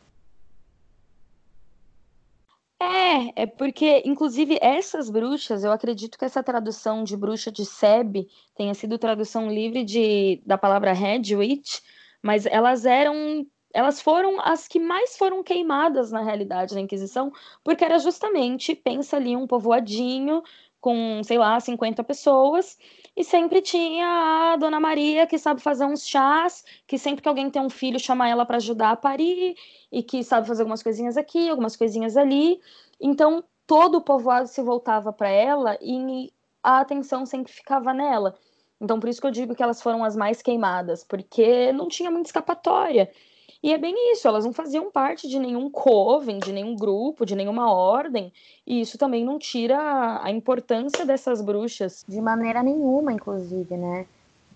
É, é porque, inclusive, essas bruxas, eu acredito que essa tradução de bruxa de Seb tenha sido tradução livre de, da palavra Head Witch, mas elas eram elas foram as que mais foram queimadas na realidade na Inquisição, porque era justamente, pensa ali, um povoadinho com, sei lá, 50 pessoas, e sempre tinha a Dona Maria que sabe fazer uns chás, que sempre que alguém tem um filho chama ela para ajudar a parir, e que sabe fazer algumas coisinhas aqui, algumas coisinhas ali. Então, todo o povoado se voltava para ela e a atenção sempre ficava nela. Então, por isso que eu digo que elas foram as mais queimadas, porque não tinha muita escapatória. E é bem isso, elas não faziam parte de nenhum coven, de nenhum grupo, de nenhuma ordem, e isso também não tira a importância dessas bruxas. De maneira nenhuma, inclusive, né?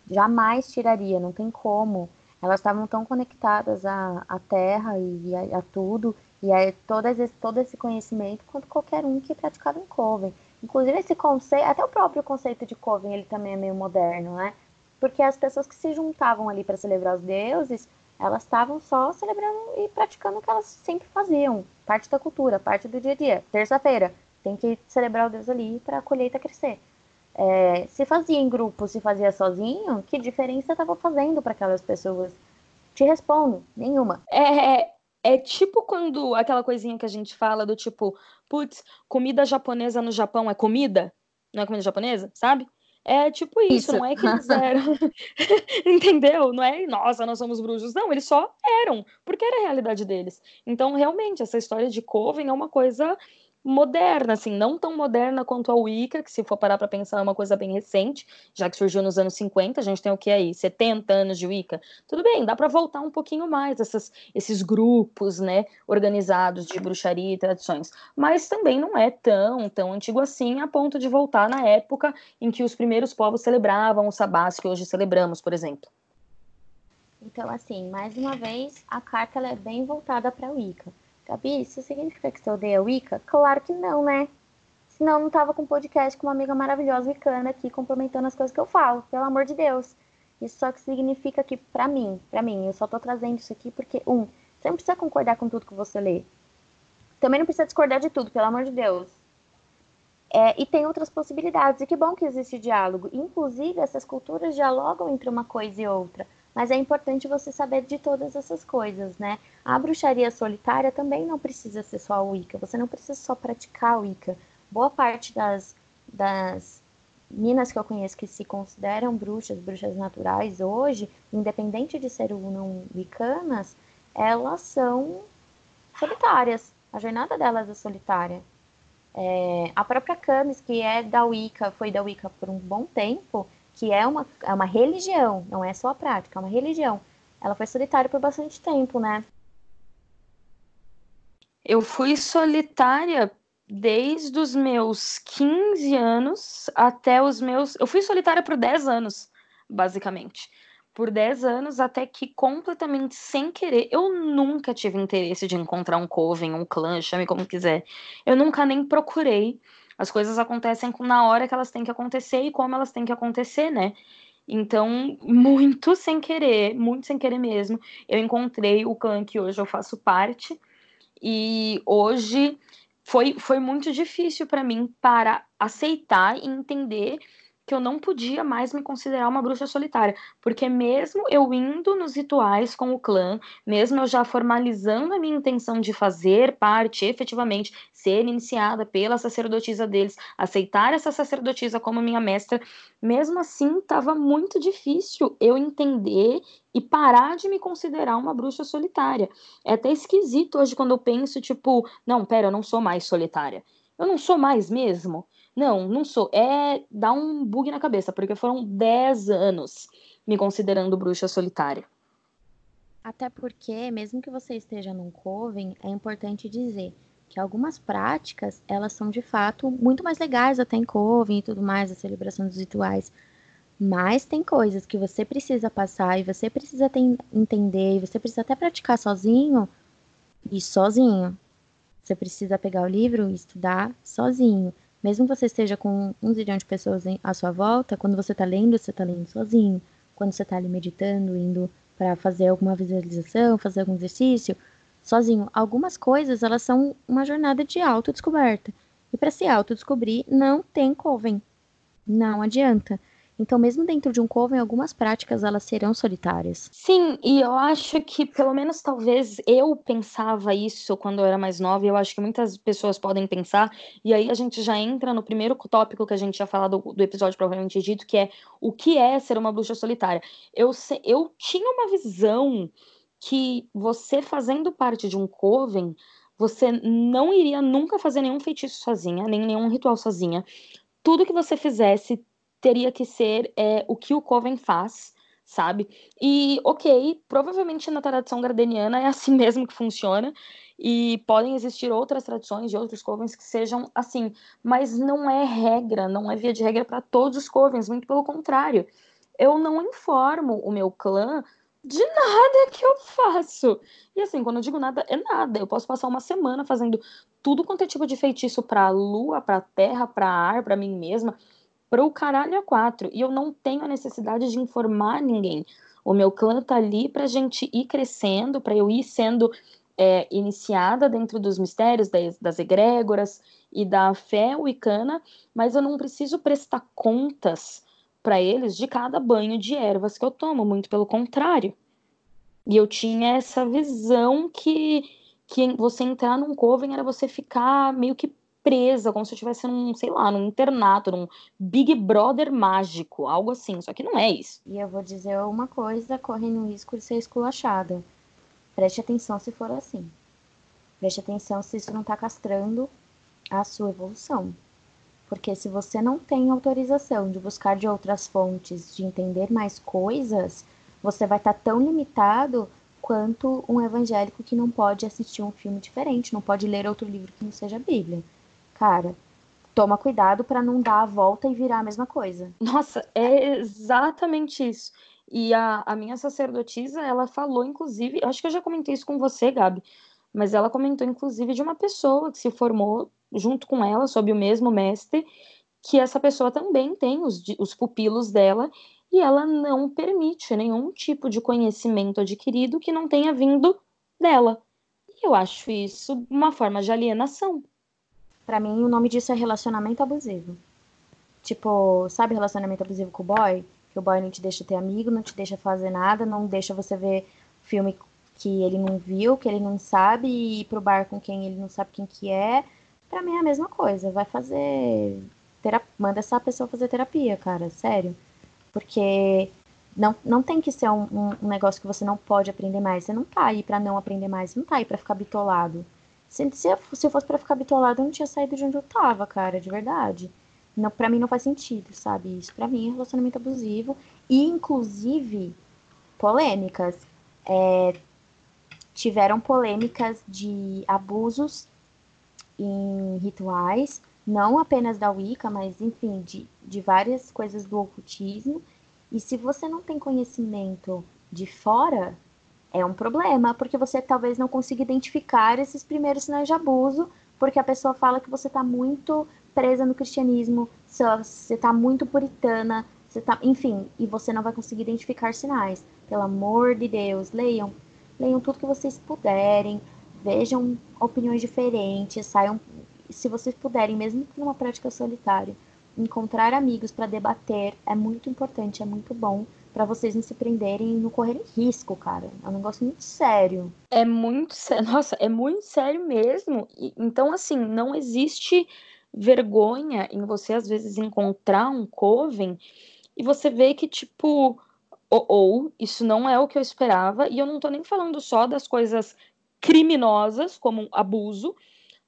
Jamais tiraria, não tem como. Elas estavam tão conectadas à, à terra e a, a tudo, e a todo esse, todo esse conhecimento, quanto qualquer um que praticava em coven. Inclusive, esse conceito, até o próprio conceito de coven, ele também é meio moderno, né? Porque as pessoas que se juntavam ali para celebrar os deuses elas estavam só celebrando e praticando o que elas sempre faziam, parte da cultura, parte do dia a dia. Terça-feira, tem que celebrar o Deus ali para a colheita crescer. É, se fazia em grupo, se fazia sozinho, que diferença estava fazendo para aquelas pessoas? Te respondo, nenhuma. É, é, é tipo quando aquela coisinha que a gente fala do tipo, putz, comida japonesa no Japão é comida? Não é comida japonesa, sabe? É tipo isso, isso. não é que eles (laughs) eram. (laughs) Entendeu? Não é, nossa, nós somos bruxos. Não, eles só eram, porque era a realidade deles. Então, realmente, essa história de Coven é uma coisa moderna, assim, não tão moderna quanto a Wicca, que se for parar para pensar é uma coisa bem recente, já que surgiu nos anos 50, a gente tem o que aí, 70 anos de Wicca. Tudo bem, dá para voltar um pouquinho mais essas, esses grupos, né, organizados de bruxaria e tradições, mas também não é tão, tão antigo assim a ponto de voltar na época em que os primeiros povos celebravam os sabás que hoje celebramos, por exemplo. Então, assim, mais uma vez, a carta é bem voltada para a Wicca Gabi, isso significa que você odeia Wicca? Claro que não, né? Senão eu não tava com um podcast com uma amiga maravilhosa Wicana aqui complementando as coisas que eu falo, pelo amor de Deus. Isso só que significa que, para mim, para mim, eu só tô trazendo isso aqui porque, um, você não precisa concordar com tudo que você lê. Também não precisa discordar de tudo, pelo amor de Deus. É, e tem outras possibilidades. E que bom que existe diálogo. Inclusive, essas culturas dialogam entre uma coisa e outra. Mas é importante você saber de todas essas coisas, né? A bruxaria solitária também não precisa ser só a Wicca, você não precisa só praticar a Wicca. Boa parte das, das minas que eu conheço que se consideram bruxas, bruxas naturais hoje, independente de ser ou não wicanas, elas são solitárias. A jornada delas é solitária. É, a própria Camis, que é da Wicca, foi da Wicca por um bom tempo, que é uma, é uma religião, não é só a prática, é uma religião. Ela foi solitária por bastante tempo, né? Eu fui solitária desde os meus 15 anos até os meus. Eu fui solitária por 10 anos, basicamente. Por 10 anos, até que completamente sem querer, eu nunca tive interesse de encontrar um coven, um clã, chame como quiser. Eu nunca nem procurei. As coisas acontecem na hora que elas têm que acontecer e como elas têm que acontecer, né? Então, muito sem querer, muito sem querer mesmo, eu encontrei o clã que hoje eu faço parte. E hoje foi, foi muito difícil para mim para aceitar e entender que eu não podia mais me considerar uma bruxa solitária, porque mesmo eu indo nos rituais com o clã, mesmo eu já formalizando a minha intenção de fazer parte, efetivamente, ser iniciada pela sacerdotisa deles, aceitar essa sacerdotisa como minha mestra, mesmo assim estava muito difícil eu entender e parar de me considerar uma bruxa solitária. É até esquisito hoje quando eu penso, tipo, não, pera, eu não sou mais solitária. Eu não sou mais mesmo. Não, não sou. É dar um bug na cabeça, porque foram 10 anos me considerando bruxa solitária. Até porque, mesmo que você esteja num coven, é importante dizer que algumas práticas, elas são de fato muito mais legais até em coven e tudo mais, a celebração dos rituais. Mas tem coisas que você precisa passar e você precisa ter, entender, e você precisa até praticar sozinho e sozinho. Você precisa pegar o livro e estudar sozinho. Mesmo que você esteja com um zilhão de pessoas à sua volta, quando você está lendo, você está lendo sozinho. Quando você está ali meditando, indo para fazer alguma visualização, fazer algum exercício, sozinho. Algumas coisas, elas são uma jornada de autodescoberta. E para se autodescobrir, não tem coven. Não adianta. Então, mesmo dentro de um coven, algumas práticas elas serão solitárias. Sim, e eu acho que, pelo menos talvez eu pensava isso quando eu era mais nova, e eu acho que muitas pessoas podem pensar, e aí a gente já entra no primeiro tópico que a gente já falado do, do episódio provavelmente dito, que é o que é ser uma bruxa solitária. Eu, eu tinha uma visão que você fazendo parte de um coven, você não iria nunca fazer nenhum feitiço sozinha, nem nenhum ritual sozinha. Tudo que você fizesse teria que ser é, o que o Coven faz, sabe? E, ok, provavelmente na tradição gardeniana é assim (laughs) mesmo que funciona, e podem existir outras tradições de outros covens que sejam assim, mas não é regra, não é via de regra para todos os covens, muito pelo contrário. Eu não informo o meu clã de (laughs) nada que eu faço. E assim, quando eu digo nada, é nada. Eu posso passar uma semana fazendo tudo quanto é tipo de feitiço para a lua, para a terra, para ar, para mim mesma pro caralho a quatro. E eu não tenho a necessidade de informar ninguém. O meu clã tá ali pra gente ir crescendo, para eu ir sendo é, iniciada dentro dos mistérios das, das egrégoras e da fé wicana, mas eu não preciso prestar contas para eles de cada banho de ervas que eu tomo, muito pelo contrário. E eu tinha essa visão que, que você entrar num coven era você ficar meio que presa, como se eu estivesse num, sei lá, num internato, num Big Brother mágico, algo assim. Só que não é isso. E eu vou dizer uma coisa, correndo o risco de ser esculachada. Preste atenção se for assim. Preste atenção se isso não está castrando a sua evolução. Porque se você não tem autorização de buscar de outras fontes, de entender mais coisas, você vai estar tá tão limitado quanto um evangélico que não pode assistir um filme diferente, não pode ler outro livro que não seja a Bíblia cara, toma cuidado para não dar a volta e virar a mesma coisa. Nossa, é exatamente isso. E a, a minha sacerdotisa, ela falou, inclusive, acho que eu já comentei isso com você, Gabi, mas ela comentou, inclusive, de uma pessoa que se formou junto com ela, sob o mesmo mestre, que essa pessoa também tem os, os pupilos dela e ela não permite nenhum tipo de conhecimento adquirido que não tenha vindo dela. E eu acho isso uma forma de alienação. Para mim, o nome disso é relacionamento abusivo. Tipo, sabe relacionamento abusivo com o boy? Que o boy não te deixa ter amigo, não te deixa fazer nada, não deixa você ver filme que ele não viu, que ele não sabe, e ir pro bar com quem ele não sabe quem que é. Pra mim é a mesma coisa. Vai fazer. Terap... Manda essa pessoa fazer terapia, cara, sério. Porque não, não tem que ser um, um, negócio que você não pode aprender mais. Você não tá aí pra não aprender mais, você não tá aí pra ficar bitolado. Se, se, eu, se eu fosse pra ficar bitolada, eu não tinha saído de onde eu tava, cara, de verdade. Não, pra mim não faz sentido, sabe? Isso pra mim é relacionamento abusivo. E, inclusive, polêmicas. É, tiveram polêmicas de abusos em rituais, não apenas da Wicca, mas enfim, de, de várias coisas do ocultismo. E se você não tem conhecimento de fora, é um problema, porque você talvez não consiga identificar esses primeiros sinais de abuso, porque a pessoa fala que você está muito presa no cristianismo, você está muito puritana, você tá, enfim, e você não vai conseguir identificar sinais. Pelo amor de Deus, leiam, leiam tudo que vocês puderem, vejam opiniões diferentes, saiam, se vocês puderem, mesmo numa prática solitária, encontrar amigos para debater é muito importante, é muito bom para vocês não se prenderem e não correrem risco, cara. É um negócio muito sério. É muito sério. (laughs) Nossa, é muito sério mesmo. Então, assim, não existe vergonha em você, às vezes, encontrar um coven e você vê que, tipo, ou, ou, isso não é o que eu esperava, e eu não tô nem falando só das coisas criminosas, como abuso,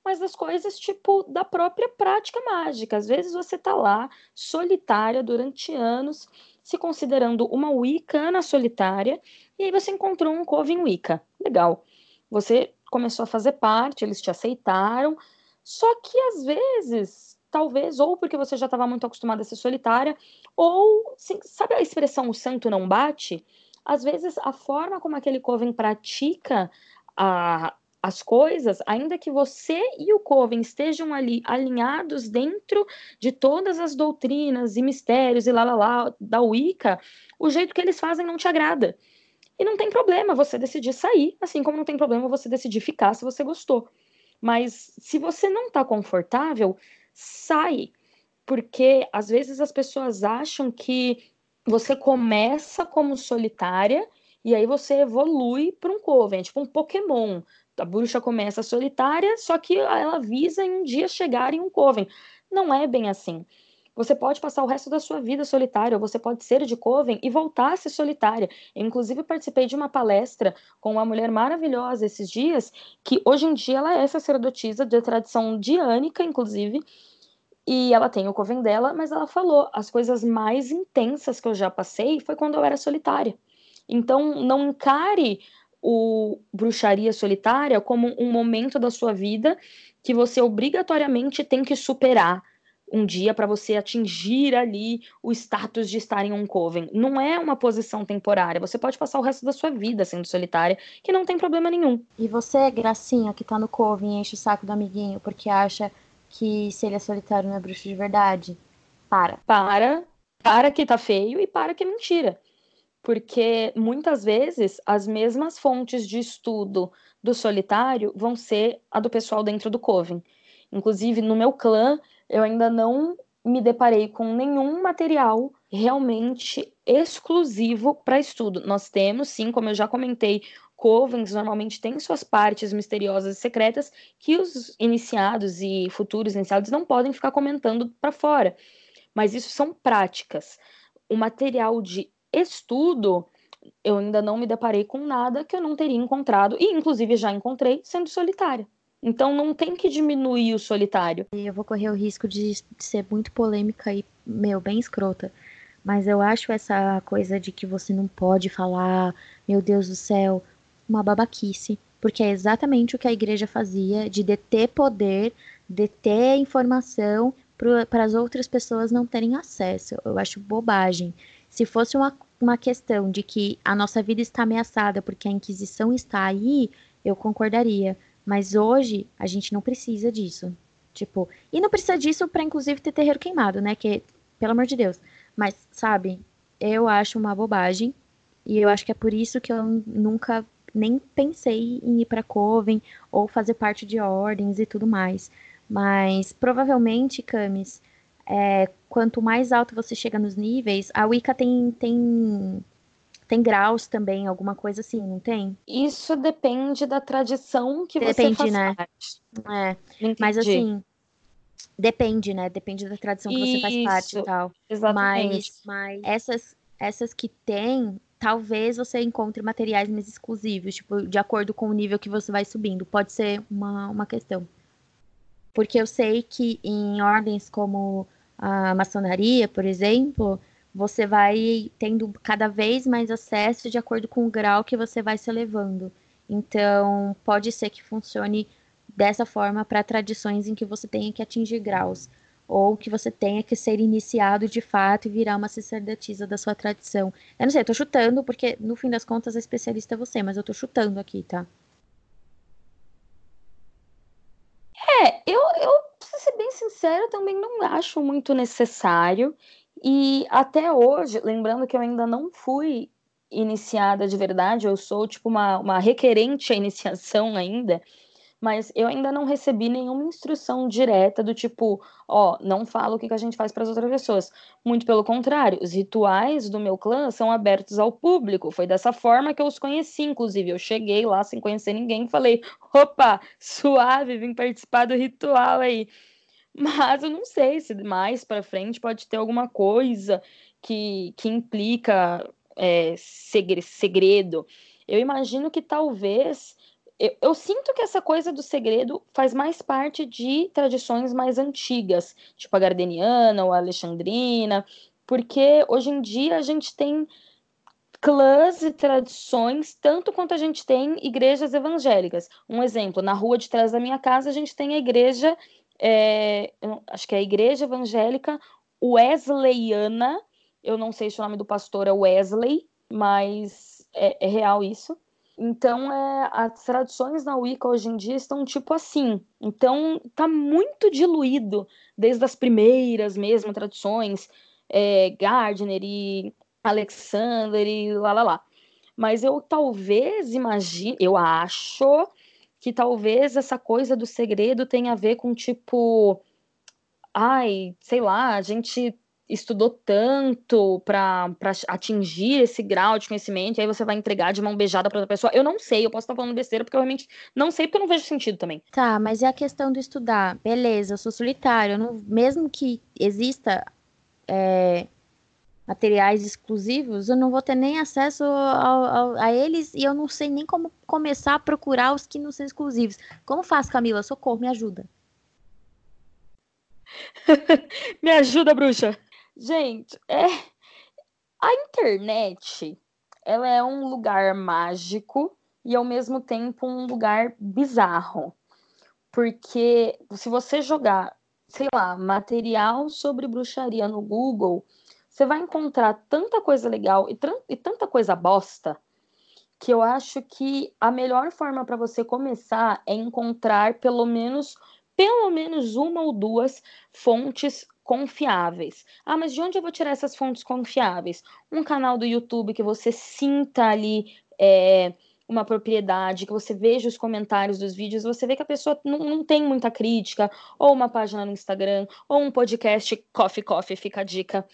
mas das coisas, tipo, da própria prática mágica. Às vezes você tá lá, solitária, durante anos, se considerando uma wicana solitária, e aí você encontrou um coven wicca. Legal. Você começou a fazer parte, eles te aceitaram, só que às vezes talvez ou porque você já estava muito acostumada a ser solitária, ou sim, sabe a expressão o santo não bate? Às vezes a forma como aquele coven pratica a, as coisas, ainda que você e o coven estejam ali alinhados dentro de todas as doutrinas e mistérios e lá lá lá da Wicca, o jeito que eles fazem não te agrada. E não tem problema você decidir sair, assim como não tem problema você decidir ficar se você gostou. Mas se você não está confortável, sai. Porque às vezes as pessoas acham que você começa como solitária e aí você evolui para um coven, tipo um Pokémon. A bruxa começa solitária, só que ela visa em um dia chegar em um coven. Não é bem assim. Você pode passar o resto da sua vida solitária, ou você pode ser de coven e voltar a ser solitária. Eu, inclusive, participei de uma palestra com uma mulher maravilhosa esses dias, que hoje em dia ela é sacerdotisa de tradição diânica, inclusive, e ela tem o coven dela, mas ela falou: as coisas mais intensas que eu já passei foi quando eu era solitária. Então, não encare o bruxaria solitária como um momento da sua vida que você obrigatoriamente tem que superar um dia para você atingir ali o status de estar em um coven. Não é uma posição temporária. Você pode passar o resto da sua vida sendo solitária, que não tem problema nenhum. E você, gracinha, que tá no coven, enche o saco do amiguinho porque acha que se ele é solitário não é bruxo de verdade. Para. Para. Para que tá feio e para que é mentira. Porque muitas vezes as mesmas fontes de estudo do solitário vão ser a do pessoal dentro do Coven. Inclusive, no meu clã, eu ainda não me deparei com nenhum material realmente exclusivo para estudo. Nós temos, sim, como eu já comentei, covens normalmente têm suas partes misteriosas e secretas que os iniciados e futuros iniciados não podem ficar comentando para fora. Mas isso são práticas. O material de estudo, eu ainda não me deparei com nada que eu não teria encontrado, e inclusive já encontrei sendo solitária. Então não tem que diminuir o solitário. Eu vou correr o risco de ser muito polêmica e, meu, bem escrota. Mas eu acho essa coisa de que você não pode falar, meu Deus do céu, uma babaquice, porque é exatamente o que a igreja fazia de deter poder, deter informação para as outras pessoas não terem acesso. Eu acho bobagem. Se fosse uma, uma questão de que a nossa vida está ameaçada porque a Inquisição está aí, eu concordaria. Mas hoje a gente não precisa disso. Tipo, e não precisa disso para inclusive ter terreiro queimado, né? Que, pelo amor de Deus. Mas, sabe, eu acho uma bobagem. E eu acho que é por isso que eu nunca nem pensei em ir para Coven ou fazer parte de ordens e tudo mais. Mas provavelmente, Camis, é, quanto mais alto você chega nos níveis, a Wicca tem, tem, tem graus também, alguma coisa assim, não tem? Isso depende da tradição que depende, você faz né? parte. É, mas assim, depende, né? Depende da tradição que você faz parte e tal. Exatamente. Mas, mas essas, essas que tem talvez você encontre materiais mais exclusivos, tipo, de acordo com o nível que você vai subindo. Pode ser uma, uma questão. Porque eu sei que em ordens como a maçonaria, por exemplo, você vai tendo cada vez mais acesso de acordo com o grau que você vai se elevando. Então, pode ser que funcione dessa forma para tradições em que você tenha que atingir graus ou que você tenha que ser iniciado de fato e virar uma sacerdotisa da sua tradição. Eu não sei, eu tô chutando, porque no fim das contas a especialista é você, mas eu tô chutando aqui, tá? É, eu, eu pra ser bem sincera, também não acho muito necessário. E até hoje, lembrando que eu ainda não fui iniciada de verdade, eu sou tipo uma, uma requerente à iniciação ainda mas eu ainda não recebi nenhuma instrução direta do tipo, ó, não fala o que, a gente faz para as outras pessoas. Muito pelo contrário, os rituais do meu clã são abertos ao público. Foi dessa forma que eu os conheci, inclusive. Eu cheguei lá sem conhecer ninguém e falei: opa, suave, vim participar do ritual aí. Mas eu não sei se mais para frente pode ter alguma coisa que, que implica é, segredo. Eu imagino que talvez eu, eu, sinto que essa coisa do segredo faz mais parte de tradições mais antigas, tipo a Gardeniana ou a Alexandrina, porque hoje em dia a gente tem clãs e tradições, tanto quanto a gente tem igrejas evangélicas. Um exemplo, na rua de trás da minha casa a gente tem a igreja, é, acho que é a igreja evangélica Wesleyana, eu não sei se o nome do pastor é Wesley, mas é, é real isso. Então, é, as tradições na Wicca hoje em dia estão tipo assim. Então, tá muito diluído, desde as primeiras mesmo tradições, é, Gardner e Alexander e lá lá lá. Mas eu talvez imagine, eu acho que talvez essa coisa do segredo tenha a ver com tipo. Ai, sei lá, a gente estudou tanto para atingir esse grau de conhecimento, e aí você vai entregar de mão beijada para outra pessoa. Eu não sei, eu posso estar falando besteira, porque eu realmente não sei, porque eu não vejo sentido também. Tá, mas e a questão do estudar? Beleza, eu sou solitário, não, mesmo que exista é, materiais exclusivos, eu não vou ter nem acesso ao, ao, a eles e eu não sei nem como começar a procurar os que não são exclusivos. Como faz, Camila? Socorro, me ajuda. (laughs) me ajuda, bruxa. Gente, é a internet, ela é um lugar mágico e ao mesmo tempo um lugar bizarro. Porque se você jogar, sei lá, material sobre bruxaria no Google, você vai encontrar tanta coisa legal e, e tanta coisa bosta que eu acho que a melhor forma para você começar é encontrar pelo menos pelo menos uma ou duas fontes confiáveis. Ah, mas de onde eu vou tirar essas fontes confiáveis? Um canal do YouTube que você sinta ali é, uma propriedade, que você veja os comentários dos vídeos, você vê que a pessoa não, não tem muita crítica, ou uma página no Instagram, ou um podcast Coffee Coffee, fica a dica.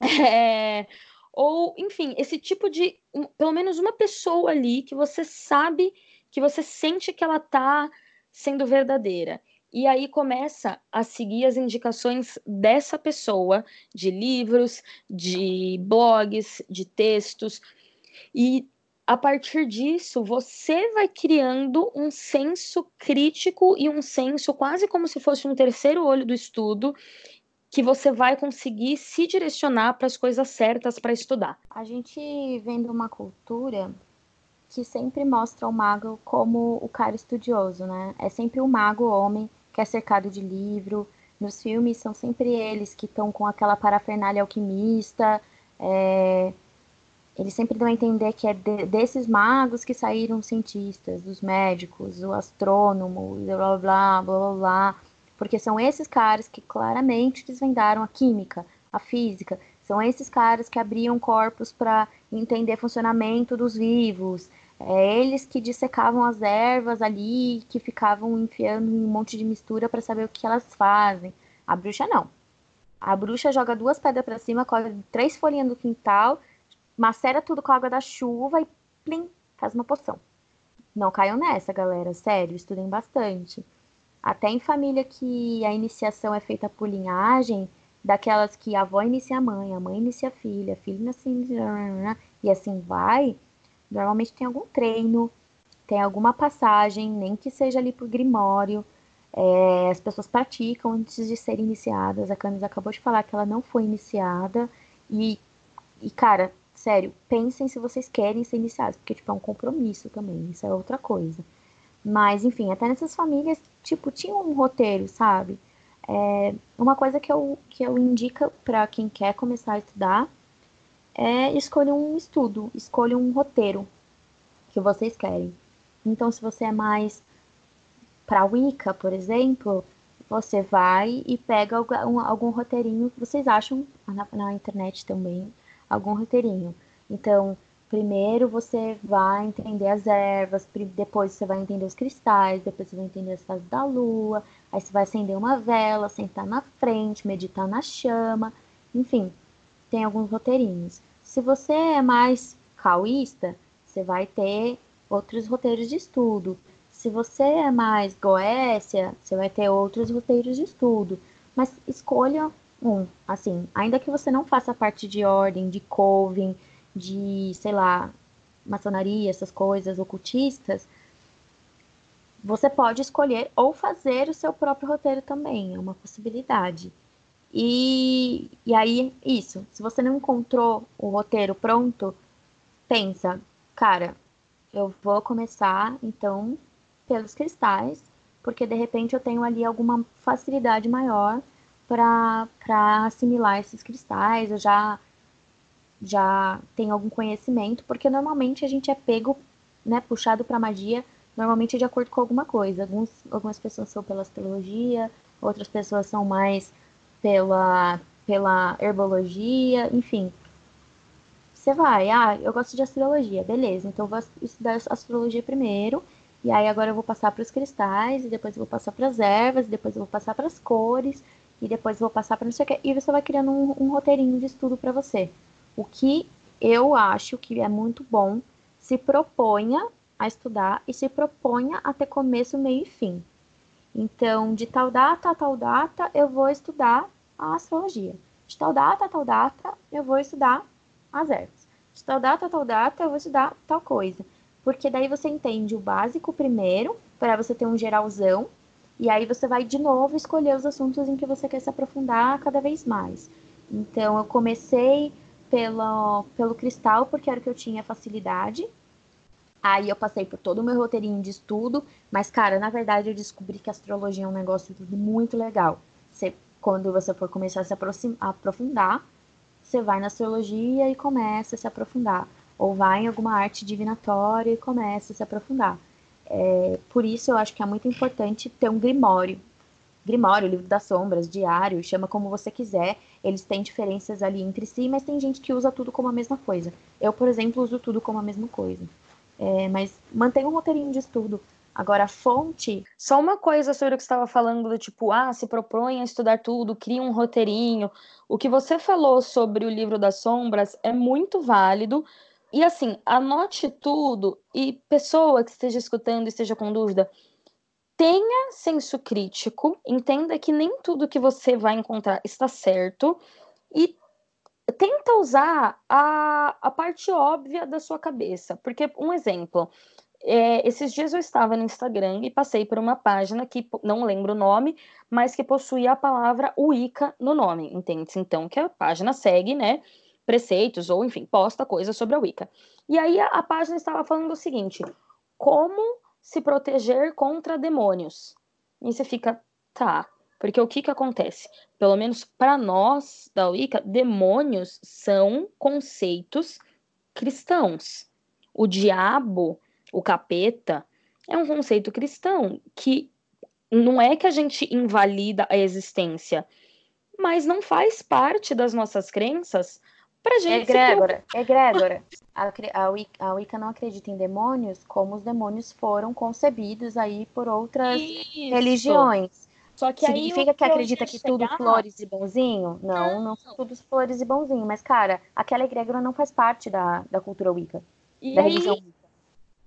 (laughs) É, ou, enfim, esse tipo de. Um, pelo menos uma pessoa ali que você sabe, que você sente que ela tá sendo verdadeira. E aí começa a seguir as indicações dessa pessoa, de livros, de blogs, de textos. E a partir disso, você vai criando um senso crítico e um senso quase como se fosse um terceiro olho do estudo, que você vai conseguir se direcionar para as coisas certas para estudar. A gente vem de uma cultura que sempre mostra o mago como o cara estudioso, né? É sempre o mago homem que é cercado de livro. Nos filmes são sempre eles que estão com aquela parafernália alquimista. É... Eles sempre dão a entender que é de, desses magos que saíram cientistas, dos médicos, o astrônomo, blá blá blá blá blá. Porque são esses caras que claramente desvendaram a química, a física. São esses caras que abriam corpos para entender funcionamento dos vivos. É, eles que dissecavam as ervas ali, que ficavam enfiando um monte de mistura para saber o que elas fazem. A bruxa não. A bruxa joga duas pedras para cima, colhe três folhinhas do quintal, macera tudo com a água da chuva e plim, faz uma poção. Não caiam nessa, galera. Sério, estudem bastante. Até em família que a iniciação é feita por linhagem, daquelas que a avó inicia a mãe, a mãe inicia a filha, a filha inicia... E assim vai, normalmente tem algum treino, tem alguma passagem, nem que seja ali por grimório, é, as pessoas praticam antes de serem iniciadas. A Camis acabou de falar que ela não foi iniciada. E, e, cara, sério, pensem se vocês querem ser iniciados, porque, tipo, é um compromisso também, isso é outra coisa. Mas, enfim, até nessas famílias, tipo, tinha um roteiro, sabe? É, uma coisa que eu, que eu indico para quem quer começar a estudar é escolher um estudo, escolha um roteiro que vocês querem. Então, se você é mais para Wicca, por exemplo, você vai e pega algum, algum roteirinho que vocês acham na, na, internet também, algum roteirinho. Então, primeiro você vai entender as ervas, depois você vai entender os cristais, depois você vai entender as fases da lua, aí você vai acender uma vela, sentar na frente, meditar na chama, enfim, tem alguns roteirinhos. Se você é mais caoísta, você vai ter outros roteiros de estudo. Se você é mais Goécia, você vai ter outros roteiros de estudo. Mas escolha um, assim, ainda que você não faça parte de ordem, de coven, de, sei lá, maçonaria, essas coisas ocultistas, você pode escolher ou fazer o seu próprio roteiro também, é uma possibilidade. E, e aí, isso, se você não encontrou o roteiro pronto, pensa, cara, eu vou começar, então, pelos cristais, porque de repente eu tenho ali alguma facilidade maior para assimilar esses cristais, eu já, já tenho algum conhecimento, porque normalmente a gente é pego, né, puxado para magia, normalmente de acordo com alguma coisa. Alguns, algumas pessoas são pela astrologia, outras pessoas são mais pela, pela herbologia, enfim. Você vai, ah, eu gosto de astrologia, beleza, então eu vou estudar astrologia primeiro, e aí agora eu vou passar para os cristais, e depois eu vou passar para as ervas, e depois eu vou passar para as cores, e depois eu vou passar para não sei o que. E você vai criando um, um roteirinho de estudo para você. O que eu acho que é muito bom, se proponha a estudar e se proponha a ter começo, meio e fim. Então, de tal data a tal data, eu vou estudar a astrologia. De tal data a tal data, eu vou estudar as ervas. De tal data a tal data, eu vou estudar tal coisa porque daí você entende o básico primeiro, para você ter um geralzão, e aí você vai de novo escolher os assuntos em que você quer se aprofundar cada vez mais. Então, eu comecei pelo, pelo cristal, porque era o que eu tinha facilidade. Aí eu passei por todo o meu roteirinho de estudo, mas, cara, na verdade eu descobri que astrologia é um negócio muito legal. Você, quando você for começar a se aprofundar, você vai na astrologia e começa a se aprofundar ou vai em alguma arte divinatória e começa a se aprofundar. É, por isso eu acho que é muito importante ter um grimório. Grimório, livro das sombras, diário, chama como você quiser. Eles têm diferenças ali entre si, mas tem gente que usa tudo como a mesma coisa. Eu, por exemplo, uso tudo como a mesma coisa. É, mas mantenha um roteirinho de estudo. Agora, a fonte. Só uma coisa sobre o que estava falando, do tipo, ah, se propõe a estudar tudo, cria um roteirinho. O que você falou sobre o livro das sombras é muito válido, e assim, anote tudo e pessoa que esteja escutando e esteja com dúvida, tenha senso crítico, entenda que nem tudo que você vai encontrar está certo e tenta usar a, a parte óbvia da sua cabeça. Porque, um exemplo, é, esses dias eu estava no Instagram e passei por uma página que não lembro o nome, mas que possuía a palavra Wicca no nome, entende? Então, que a página segue, né? preceitos, ou enfim, posta coisas sobre a Wicca. E aí a, a página estava falando o seguinte: como se proteger contra demônios? E você fica, tá, porque o que que acontece? Pelo menos para nós da Wicca, demônios são conceitos cristãos. O diabo, o capeta, é um conceito cristão que não é que a gente invalida a existência, mas não faz parte das nossas crenças Pra gente. Egrégora, se... egrégora. A, a, a Wicca não acredita em demônios como os demônios foram concebidos aí por outras Isso. religiões. Só que Significa que acredita que chegar... tudo flores e bonzinho? Não, não, não são tudo flores e bonzinho. Mas, cara, aquela egrégora não faz parte da, da cultura Wicca. E da aí, religião Wicca.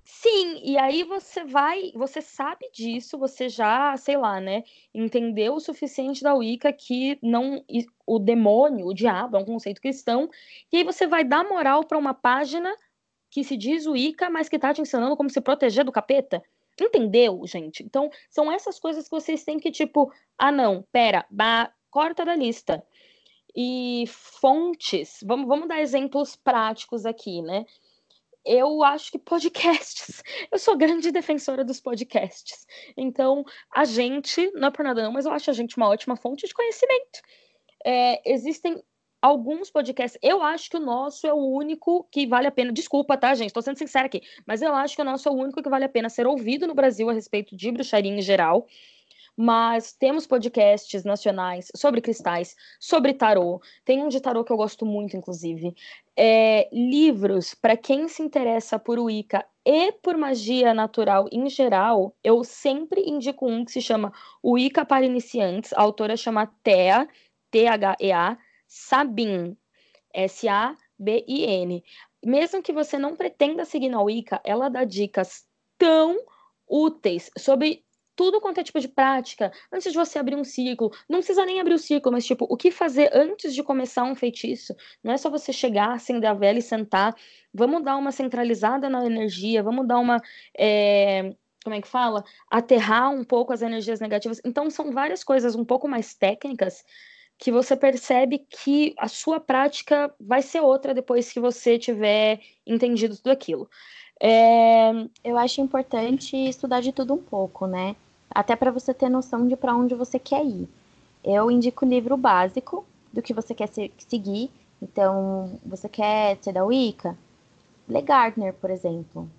Sim, e aí você vai, você sabe disso, você já, sei lá, né, entendeu o suficiente da Wicca que não o demônio, o diabo é um conceito cristão, e aí você vai dar moral para uma página que se diz Wicca, mas que tá te ensinando como se proteger do capeta. Entendeu, gente? Então, são essas coisas que vocês têm que, tipo, ah, não, pera, bah, corta da lista. E fontes, vamos, vamos dar exemplos práticos aqui, né? eu acho que podcasts. (laughs) Eu sou grande defensora dos podcasts. Então, a gente, não é por nada não, mas eu acho a gente uma ótima fonte de conhecimento. É, existem alguns podcasts. Eu acho que o nosso é o único que vale a pena. Desculpa, tá, gente? Tô sendo sincera aqui. Mas eu acho que o nosso é o único que vale a pena ser ouvido no Brasil a respeito de bruxaria em geral mas temos podcasts nacionais sobre cristais, sobre tarô. Tem um de tarô que eu gosto muito, inclusive. É, livros, para quem se interessa por Wicca e por magia natural em geral, eu sempre indico um que se chama Wicca para Iniciantes. A autora chama Thea, T-H-E-A, Sabin, S-A-B-I-N. Mesmo que você não pretenda seguir na Wicca, ela dá dicas tão úteis sobre tudo quanto é tipo de prática, antes de você abrir um ciclo, não precisa nem abrir o ciclo, mas tipo, o que fazer antes de começar um feitiço? Não é só você chegar, acender a vela e sentar. Vamos dar uma centralizada na energia, vamos dar uma. É, como é que fala? Aterrar um pouco as energias negativas. Então, são várias coisas um pouco mais técnicas que você percebe que a sua prática vai ser outra depois que você tiver entendido tudo aquilo. É, eu acho importante estudar de tudo um pouco, né? Até para você ter noção de para onde você quer ir. Eu indico o livro básico do que você quer seguir. Então, você quer ser da Wicca? Lê Gardner, por exemplo.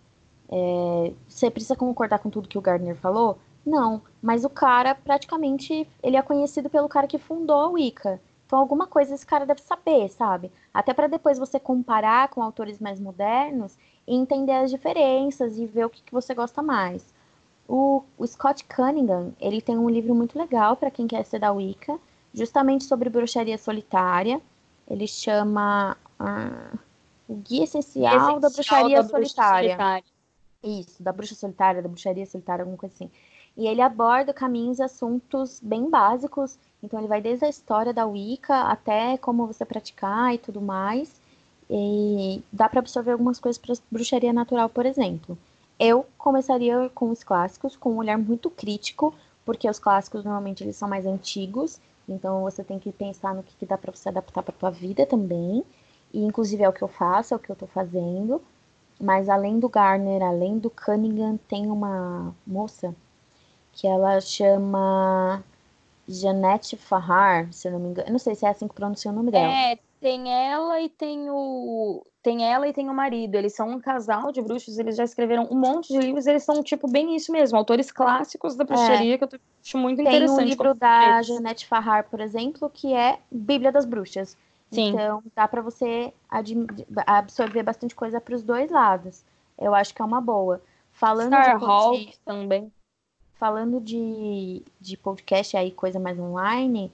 É, você precisa concordar com tudo que o Gardner falou? Não, mas o cara praticamente ele é conhecido pelo cara que fundou a Wicca. Então alguma coisa esse cara deve saber, sabe? Até para depois você comparar com autores mais modernos e entender as diferenças e ver o que, que você gosta mais. O, o, Scott Cunningham, ele tem um livro muito legal para quem quer ser da Wicca, justamente sobre bruxaria solitária. Ele chama uh, O Guia Essencial, Essencial da Bruxaria da solitária. solitária. Isso, da bruxa solitária, da bruxaria solitária, alguma coisa assim. E ele aborda caminhos e assuntos bem básicos. Então, ele vai desde a história da Wicca até como você praticar e tudo mais. E dá para absorver algumas coisas para bruxaria natural, por exemplo. Eu começaria com os clássicos, com um olhar muito crítico, porque os clássicos normalmente eles são mais antigos, então você tem que pensar no que, que dá para você adaptar para tua vida também. E inclusive é o que eu faço, é o que eu estou fazendo. Mas além do Garner, além do Cunningham, tem uma moça que ela chama Janete Farrar, se eu não me engano. Eu não sei se é assim que pronuncia o nome dela. É, tem ela e tem o tem ela e tem o marido. Eles são um casal de bruxos, eles já escreveram um monte de livros, eles são tipo bem isso mesmo, autores clássicos da bruxaria é. que eu acho muito tem interessante. Tem um livro da Janete Farrar, por exemplo, que é Bíblia das Bruxas. Sim. Então dá para você absorver bastante coisa para os dois lados. Eu acho que é uma boa. Falando Star de Hawk também. Falando de, de podcast aí, coisa mais online,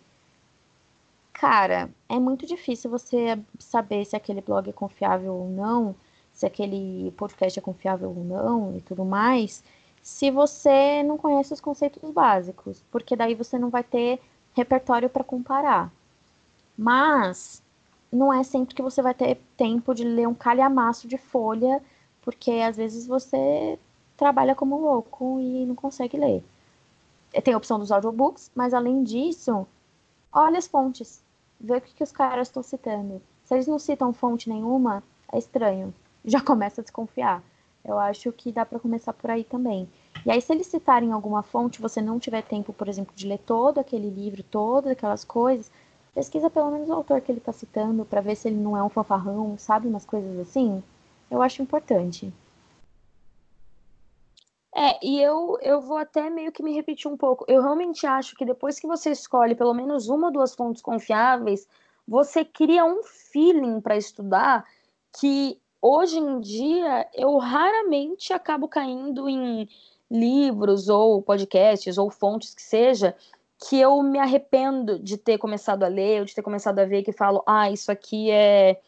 Cara, é muito difícil você saber se aquele blog é confiável ou não, se aquele podcast é confiável ou não e tudo mais, se você não conhece os conceitos básicos, porque daí você não vai ter repertório para comparar. Mas não é sempre que você vai ter tempo de ler um calhamaço de folha, porque às vezes você trabalha como louco e não consegue ler. Tem a opção dos audiobooks, mas além disso, olha as fontes ver o que, que os caras estão citando. Se eles não citam fonte nenhuma, é estranho. (laughs) Já começa a desconfiar. Eu acho que dá para começar por aí também. E aí, se eles citarem alguma fonte, você não tiver tempo, por exemplo, de ler todo aquele livro, todas aquelas coisas, pesquisa pelo menos o autor que ele está citando, para ver se ele não é um fanfarrão, sabe? Umas coisas assim. Eu acho importante. É, e eu, eu vou até meio que me repetir um pouco. Eu realmente acho que depois que você escolhe pelo menos uma ou duas fontes confiáveis, você cria um feeling para estudar que hoje em dia eu raramente acabo caindo em livros ou podcasts ou fontes que seja que eu me arrependo de ter começado a ler ou de ter começado a ver que falo, ah, isso aqui é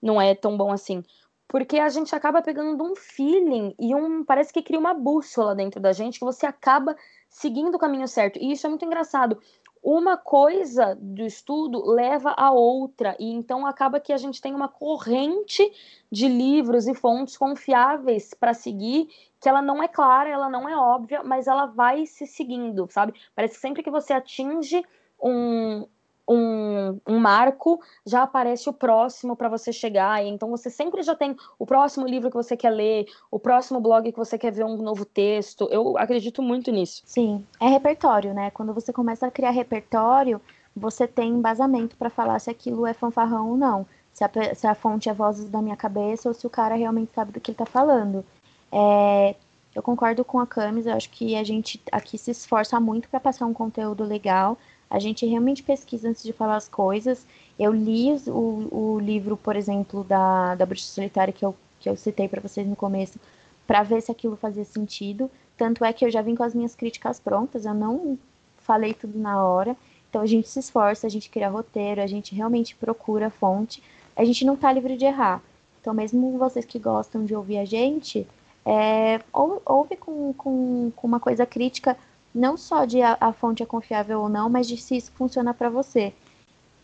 não é tão bom assim porque a gente acaba pegando um feeling e um parece que cria uma bússola dentro da gente que você acaba seguindo o caminho certo. E isso é muito engraçado. Uma coisa do estudo leva a outra, e então acaba que a gente tem uma corrente de livros e fontes confiáveis para seguir, que ela não é clara, ela não é óbvia, mas ela vai se seguindo, sabe? Parece que sempre que você atinge um, um, um marco, já aparece o próximo para você chegar. Então você sempre já tem o próximo livro que você quer ler, o próximo blog que você quer ver um novo texto. Eu acredito muito nisso. Sim, é repertório, né? Quando você começa a criar repertório, você tem embasamento para falar se aquilo é fanfarrão ou não. Se a, se a, fonte é vozes da minha cabeça ou se o cara realmente sabe do que ele está falando. É, eu concordo com a Camis, eu acho que a gente aqui se esforça muito para passar um conteúdo legal, a gente realmente pesquisa antes de falar as coisas. Eu li o, o livro, por exemplo, da, da Bruxa Solitária que eu, que eu citei para vocês no começo, para ver se aquilo fazia sentido. Tanto é que eu já vim com as minhas críticas prontas, eu não falei tudo na hora. Então a gente se esforça, a gente cria roteiro, a gente realmente procura a fonte. A gente não tá livre de errar. Então, mesmo vocês que gostam de ouvir a gente, é, ou, ouve com, com, com uma coisa crítica, não só de a, a fonte é confiável ou não, mas de se isso funciona para você.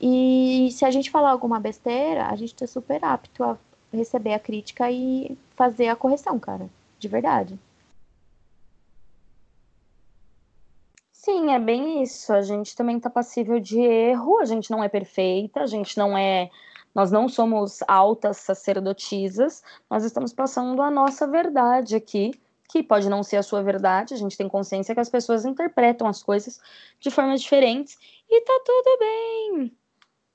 E se a gente falar alguma besteira, a gente tá super apto a receber a crítica e fazer a correção, cara. De verdade. Sim, é bem isso. A gente também está passível de erro, a gente não é perfeita, a gente não é. Nós não somos altas sacerdotisas, nós estamos passando a nossa verdade aqui que pode não ser a sua verdade, a gente tem consciência que as pessoas interpretam as coisas de formas diferentes e tá tudo bem.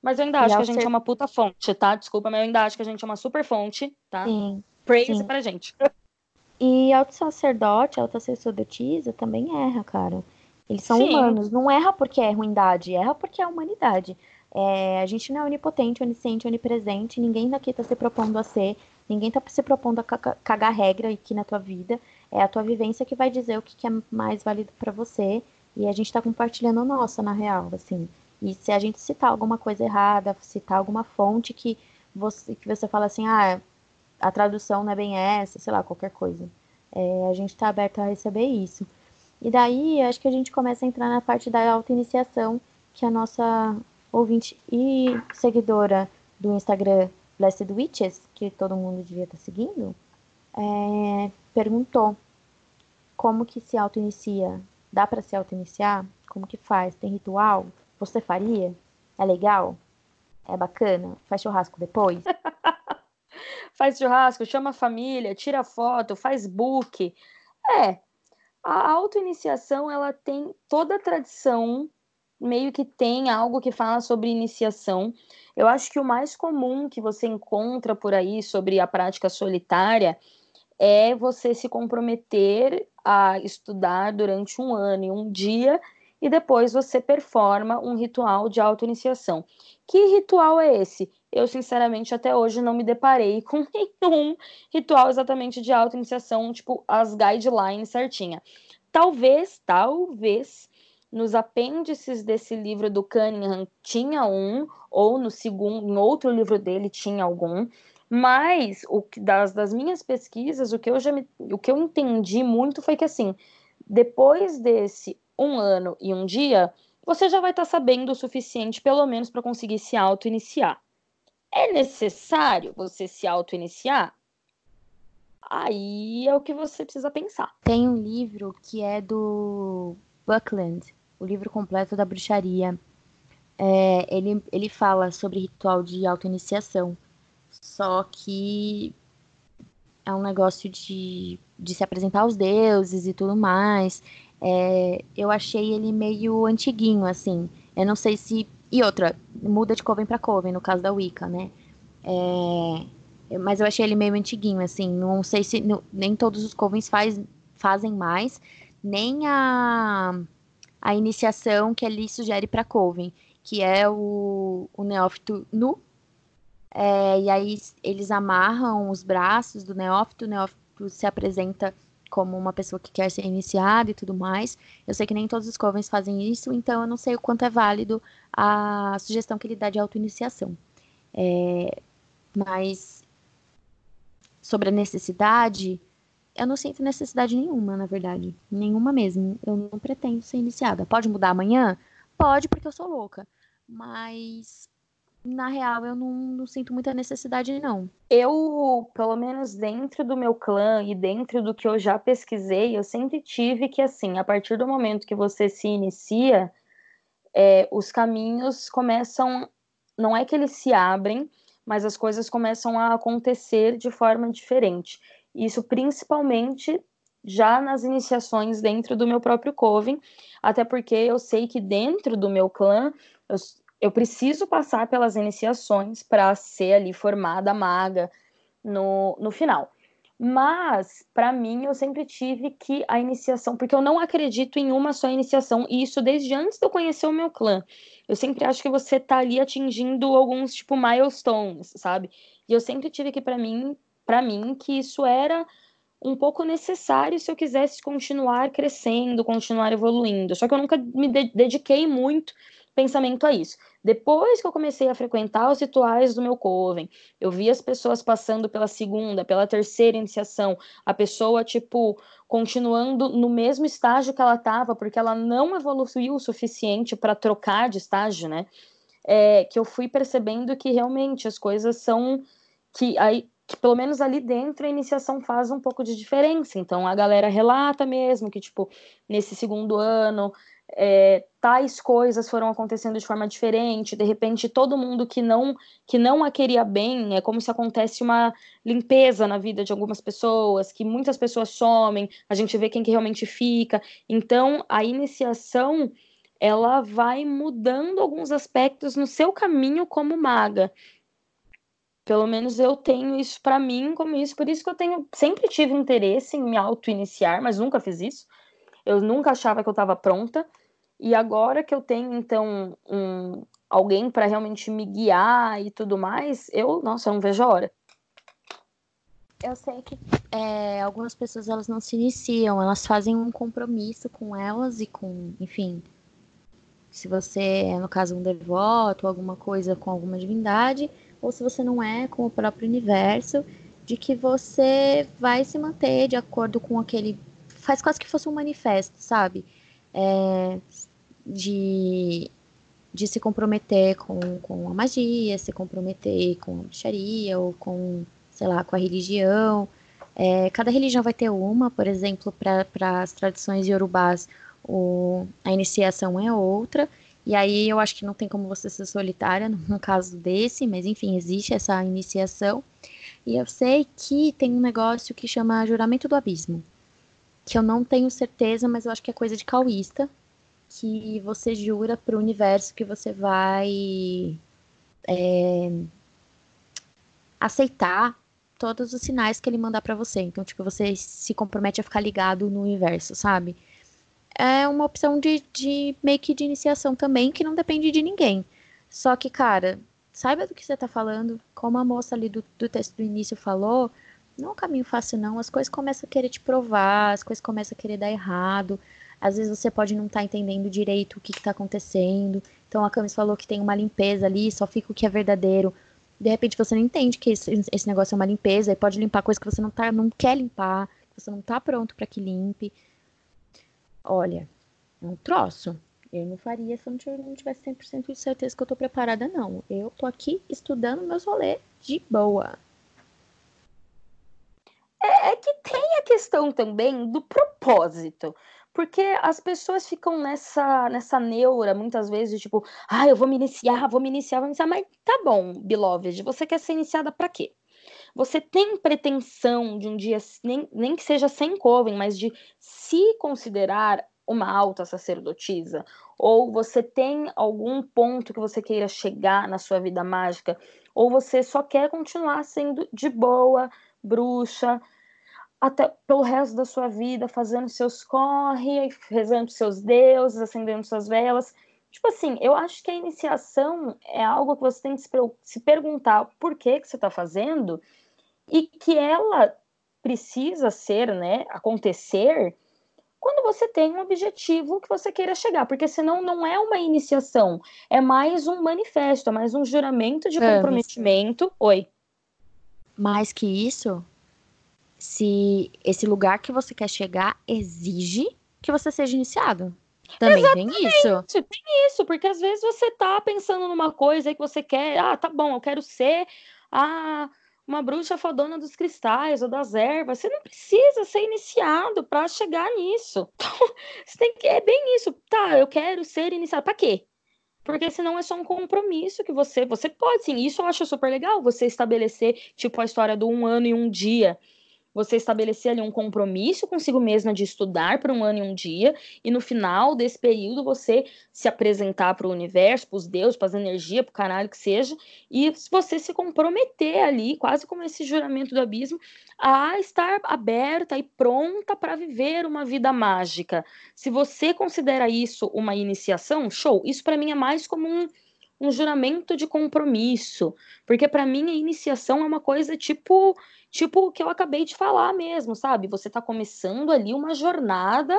Mas eu ainda acho que a gente ser... é uma puta fonte, tá? Desculpa, mas eu ainda acho que a gente é uma super fonte, tá? Sim. Praise sim. pra gente. E auto-sacerdote, auto-sacerdotisa também erra, cara. Eles são sim. humanos. Não erra porque é ruindade, erra porque é humanidade. É, a gente não é onipotente, onisciente, onipresente. Ninguém daqui tá se propondo a ser. Ninguém tá se propondo a cagar regra aqui na tua vida é a tua vivência que vai dizer o que, que é mais válido para você e a gente está compartilhando a nossa, na real, assim. E se a gente citar alguma coisa errada, citar alguma fonte que você, que você fala assim, ah, a tradução não é bem essa, sei lá, qualquer coisa. É, a gente está aberto a receber isso. E daí, acho que a gente começa a entrar na parte da auto-iniciação, que a nossa ouvinte e seguidora do Instagram Blessed Witches, que todo mundo devia estar tá seguindo, é, perguntou como que se auto-inicia. Dá para se auto-iniciar? Como que faz? Tem ritual? Você faria? É legal? É bacana? Faz churrasco depois? (laughs) faz churrasco, chama a família, tira foto, faz book. É, a auto-iniciação, ela tem toda a tradição, meio que tem algo que fala sobre iniciação. Eu acho que o mais comum que você encontra por aí sobre a prática solitária é você se comprometer a estudar durante um ano e um dia e depois você performa um ritual de auto-iniciação. Que ritual é esse? Eu, sinceramente, até hoje não me deparei (laughs) com nenhum ritual exatamente de auto-iniciação, tipo as guidelines certinha. Talvez, talvez, nos apêndices desse livro do Cunningham tinha um, ou no segundo, em outro livro dele tinha algum, mas o das, das minhas pesquisas, o que eu já me, o que eu entendi muito foi que assim, depois desse um ano e um dia, você já vai estar tá sabendo o suficiente, pelo menos, para conseguir se auto-iniciar. É necessário você se auto-iniciar? Aí é o que você precisa pensar. Tem um livro que é do Buckland, o livro completo da bruxaria. É, ele, ele fala sobre ritual de auto-iniciação. Só que é um negócio de, de se apresentar aos deuses e tudo mais. É, eu achei ele meio antiguinho, assim. Eu não sei se. E outra, muda de Coven para Coven, no caso da Wicca, né? É, mas eu achei ele meio antiguinho, assim. Não sei se. Não, nem todos os Covens faz, fazem mais, nem a, a iniciação que ele sugere para Coven, que é o, o neófito nu, é, e aí eles amarram os braços do neófito, o neófito se apresenta como uma pessoa que quer ser iniciada e tudo mais. Eu sei que nem todos os covens fazem isso, então eu não sei o quanto é válido a sugestão que ele dá de autoiniciação. É, mas sobre a necessidade, eu não sinto necessidade nenhuma, na verdade. Nenhuma mesmo. Eu não pretendo ser iniciada. Pode mudar amanhã? Pode, porque eu sou louca. Mas, na real, eu não, não sinto muita necessidade, não. Eu, pelo menos dentro do meu clã e dentro do que eu já pesquisei, eu sempre tive que, assim, a partir do momento que você se inicia, é, os caminhos começam. Não é que eles se abrem, mas as coisas começam a acontecer de forma diferente. Isso principalmente já nas iniciações dentro do meu próprio coven, até porque eu sei que dentro do meu clã eu, eu preciso passar pelas iniciações para ser ali formada maga no, no final. Mas, para mim, eu sempre tive que a iniciação, porque eu não acredito em uma só iniciação, e isso desde antes de eu conhecer o meu clã. Eu sempre acho que você tá ali atingindo alguns, tipo, milestones, sabe? E eu sempre tive que, para mim, para mim que isso era um pouco necessário se eu quisesse continuar crescendo, continuar evoluindo. Só que eu nunca me de dediquei muito pensamento a isso. Depois que eu comecei a frequentar os rituais do meu coven, eu vi as pessoas passando pela segunda, pela terceira iniciação, a pessoa, tipo, continuando no mesmo estágio que ela estava, porque ela não evoluiu o suficiente para trocar de estágio, né? É, que eu fui percebendo que realmente as coisas são que aí que pelo menos ali dentro a iniciação faz um pouco de diferença. Então a galera relata mesmo que, tipo, nesse segundo ano é, tais coisas foram acontecendo de forma diferente, de repente todo mundo que não que não a queria bem, é como se acontece uma limpeza na vida de algumas pessoas, que muitas pessoas somem, a gente vê quem que realmente fica. Então a iniciação ela vai mudando alguns aspectos no seu caminho como maga. Pelo menos eu tenho isso para mim como isso, por isso que eu tenho sempre tive interesse em me auto-iniciar, mas nunca fiz isso. Eu nunca achava que eu estava pronta. E agora que eu tenho então um, alguém para realmente me guiar e tudo mais, eu, nossa, eu não vejo a hora. Eu sei que é, algumas pessoas elas não se iniciam, elas fazem um compromisso com elas e com, enfim, se você é no caso um devoto, alguma coisa com alguma divindade, ou se você não é, com o próprio universo, de que você vai se manter de acordo com aquele. Faz quase que fosse um manifesto, sabe? É, de, de se comprometer com, com a magia, se comprometer com a bruxaria ou com, sei lá, com a religião. É, cada religião vai ter uma, por exemplo, para as tradições iorubás, o, a iniciação é outra. E aí eu acho que não tem como você ser solitária num caso desse, mas enfim, existe essa iniciação. E eu sei que tem um negócio que chama Juramento do Abismo, que eu não tenho certeza, mas eu acho que é coisa de cauísta, que você jura para o universo que você vai é, aceitar todos os sinais que ele mandar para você. Então, tipo, você se compromete a ficar ligado no universo, sabe? é uma opção de, de meio que de iniciação também, que não depende de ninguém. Só que, cara, saiba do que você tá falando. Como a moça ali do, do texto do início falou, não é um caminho fácil, não. As coisas começam a querer te provar, as coisas começam a querer dar errado. Às vezes você pode não estar tá entendendo direito o que, está acontecendo. Então a Camis falou que tem uma limpeza ali, só fica o que é verdadeiro. De repente você não entende que esse, esse negócio é uma limpeza e pode limpar coisa que você não, tá, não quer limpar, que você não está pronto para que limpe. Olha, é um troço. Eu não faria se eu não tivesse 100% de certeza que eu tô preparada, não. Eu tô aqui estudando meus rolês de boa. É, é que tem a questão também do propósito. Porque as pessoas ficam nessa, nessa neura, muitas vezes, tipo, ah, eu vou me iniciar, vou me iniciar, vou me iniciar. Mas tá bom, beloved, você quer ser iniciada para quê? Você tem pretensão de um dia, nem, nem que seja sem coven, mas de se considerar uma alta sacerdotisa? Ou você tem algum ponto que você queira chegar na sua vida mágica? Ou você só quer continuar sendo de boa, bruxa, até pelo resto da sua vida, fazendo seus corre, rezando seus deuses, acendendo suas velas? Tipo assim, eu acho que a iniciação é algo que você tem que se perguntar por que, que você está fazendo e que ela precisa ser, né, acontecer quando você tem um objetivo que você queira chegar, porque senão não é uma iniciação, é mais um manifesto, é mais um juramento de comprometimento. Oi. Mais que isso, se esse lugar que você quer chegar exige que você seja iniciado. Também Exatamente, tem isso. Tem isso, porque às vezes você tá pensando numa coisa aí que você quer, ah, tá bom, eu quero ser a uma bruxa fodona dos cristais ou das ervas. Você não precisa ser iniciado para chegar nisso. (laughs) Então, você tem que é bem isso. Tá, eu quero ser iniciado. Para quê? Porque senão é só um compromisso que você, você pode sim. Isso eu acho super legal, você estabelecer tipo a história do um ano e um dia você estabelecer ali um compromisso consigo mesma de estudar por um ano e um dia, e no final desse período você se apresentar para o universo, para os deuses, para as energias, para o caralho que seja, e você se comprometer ali, quase como esse juramento do abismo, a estar aberta e pronta para viver uma vida mágica. Se você considera isso uma iniciação, show. Isso para mim é mais como um um juramento de compromisso, porque para mim a iniciação é uma coisa tipo tipo o que eu acabei de falar mesmo, sabe? Você está começando ali uma jornada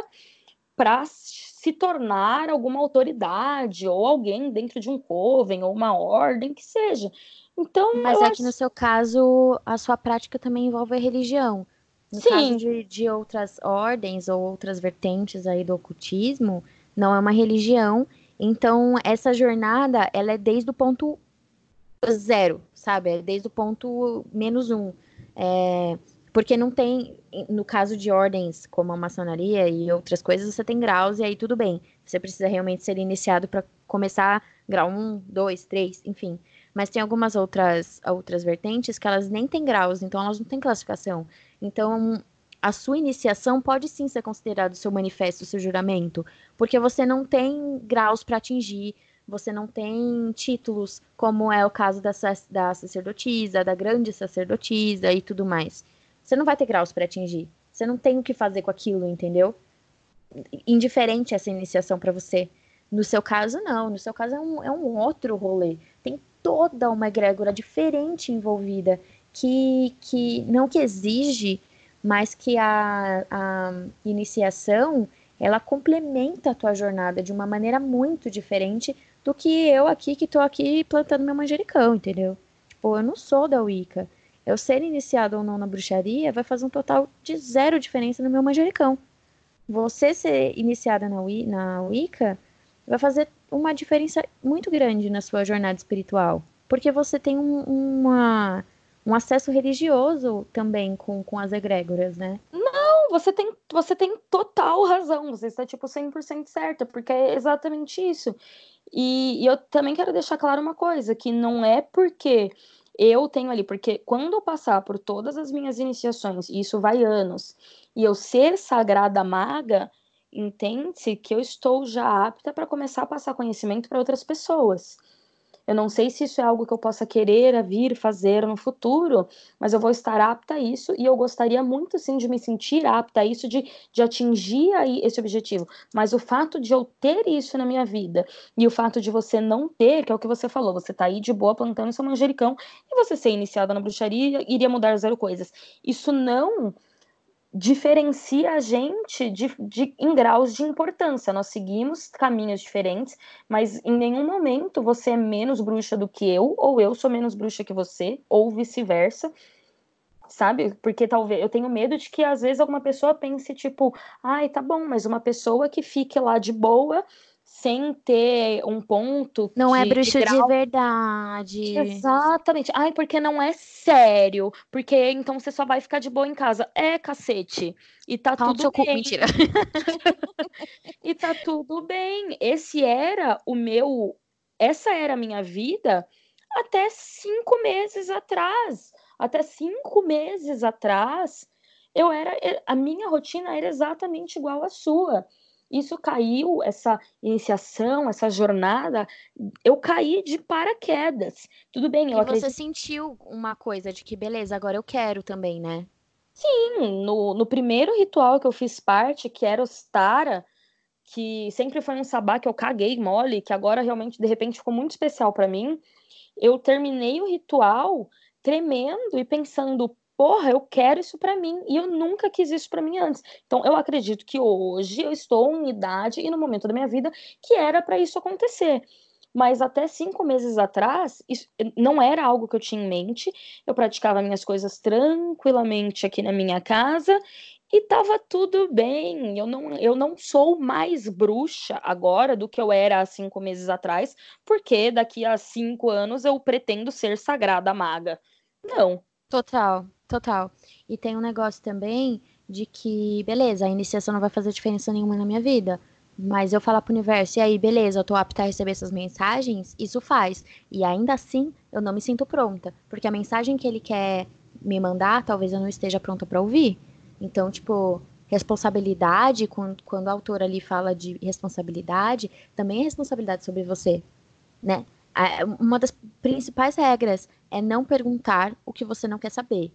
para se tornar alguma autoridade ou alguém dentro de um coven ou uma ordem que seja. Então, mas é acho... que no seu caso a sua prática também envolve a religião. No Sim. caso de, de outras ordens ou outras vertentes aí do ocultismo, não é uma religião. Então, essa jornada, ela é desde o ponto zero, sabe? É desde o ponto menos um. É, porque não tem, no caso de ordens como a maçonaria e outras coisas, você tem graus e aí tudo bem. Você precisa realmente ser iniciado para começar grau 1, 2, 3, enfim. Mas tem algumas outras, outras vertentes que elas nem têm graus, então elas não têm classificação. Então, a sua iniciação pode sim ser considerado seu manifesto, seu juramento, porque você não tem graus para atingir, você não tem títulos, como é o caso da, da sacerdotisa, da grande sacerdotisa e tudo mais. Você não vai ter graus para atingir. Você não tem o que fazer com aquilo, entendeu? Indiferente essa iniciação para você. No seu caso, não. No seu caso, é um, é um outro rolê. Tem toda uma egrégora diferente envolvida que, que não que exige, mas que a, a iniciação ela complementa a tua jornada de uma maneira muito diferente do que eu aqui que tô aqui plantando meu manjericão, entendeu? Tipo, eu não sou da Wicca. Eu ser iniciado ou não na bruxaria vai fazer um total de zero diferença no meu manjericão. Você ser iniciada na, na Wicca vai fazer uma diferença muito grande na sua jornada espiritual. Porque você tem um, uma, um acesso religioso também com, com as egrégoras, né? Não, você tem, você tem total razão. Você está, tipo, 100% certa, porque é exatamente isso. E, e eu também quero deixar claro uma coisa, que não é porque eu tenho ali, porque quando eu passar por todas as minhas iniciações, e isso vai anos, e eu ser sagrada maga, entende-se que eu estou já apta para começar a passar conhecimento para outras pessoas. Eu não sei se isso é algo que eu possa querer vir fazer no futuro, mas eu vou estar apta a isso e eu gostaria muito sim de me sentir apta a isso, de, de atingir aí esse objetivo. Mas o fato de eu ter isso na minha vida e o fato de você não ter, que é o que você falou, você tá aí de boa plantando seu manjericão e você ser iniciada na bruxaria iria mudar zero coisas. Isso não diferencia a gente de, de, em graus de importância. Nós seguimos caminhos diferentes, mas em nenhum momento você é menos bruxa do que eu, ou eu sou menos bruxa que você, ou vice-versa. Sabe? Porque talvez eu tenho medo de que às vezes alguma pessoa pense, tipo, ai, tá bom, mas uma pessoa que fique lá de boa sem ter um ponto. Não é de, é bruxa de, de, verdade. Exatamente. Ai, porque não é sério. Porque então você só vai ficar de boa em casa. É, cacete. E tá Calma tudo bem. Mentira. (laughs) e tá tudo bem. Esse era o meu. Essa era a minha vida até cinco meses atrás. Até cinco meses atrás, eu era. A minha rotina era exatamente igual à sua isso caiu, essa iniciação, essa jornada, eu caí de paraquedas. Tudo bem, eu e acredito... você sentiu uma coisa de que, beleza, agora eu quero também, né? Sim, no, no primeiro ritual que eu fiz parte, que era Ostara, que sempre foi um sabá que eu caguei mole, que agora realmente, de repente, ficou muito especial para mim, eu terminei o ritual tremendo e pensando, porra, eu quero isso para mim e eu nunca quis isso para mim antes. Então eu acredito que hoje eu estou em idade e no momento da minha vida que era para isso acontecer. mas até cinco meses atrás, isso não era algo que eu tinha em mente. Eu praticava minhas coisas tranquilamente aqui na minha casa e tava tudo bem. Eu não, eu não sou mais bruxa agora do que eu era há cinco meses atrás, porque daqui a cinco anos eu pretendo ser sagrada maga. Não. Total, total. E tem um negócio também de que, beleza, a iniciação não vai fazer diferença nenhuma na minha vida. Mas eu falar pro universo, e aí, beleza, eu tô apta a receber essas mensagens, isso faz. E ainda assim, eu não me sinto pronta. Porque a mensagem que ele quer me mandar, talvez eu não esteja pronta para ouvir. Então, tipo, responsabilidade, quando, quando a autora ali fala de responsabilidade, também é responsabilidade sobre você, né? Uma das principais regras é não perguntar o que você não quer saber.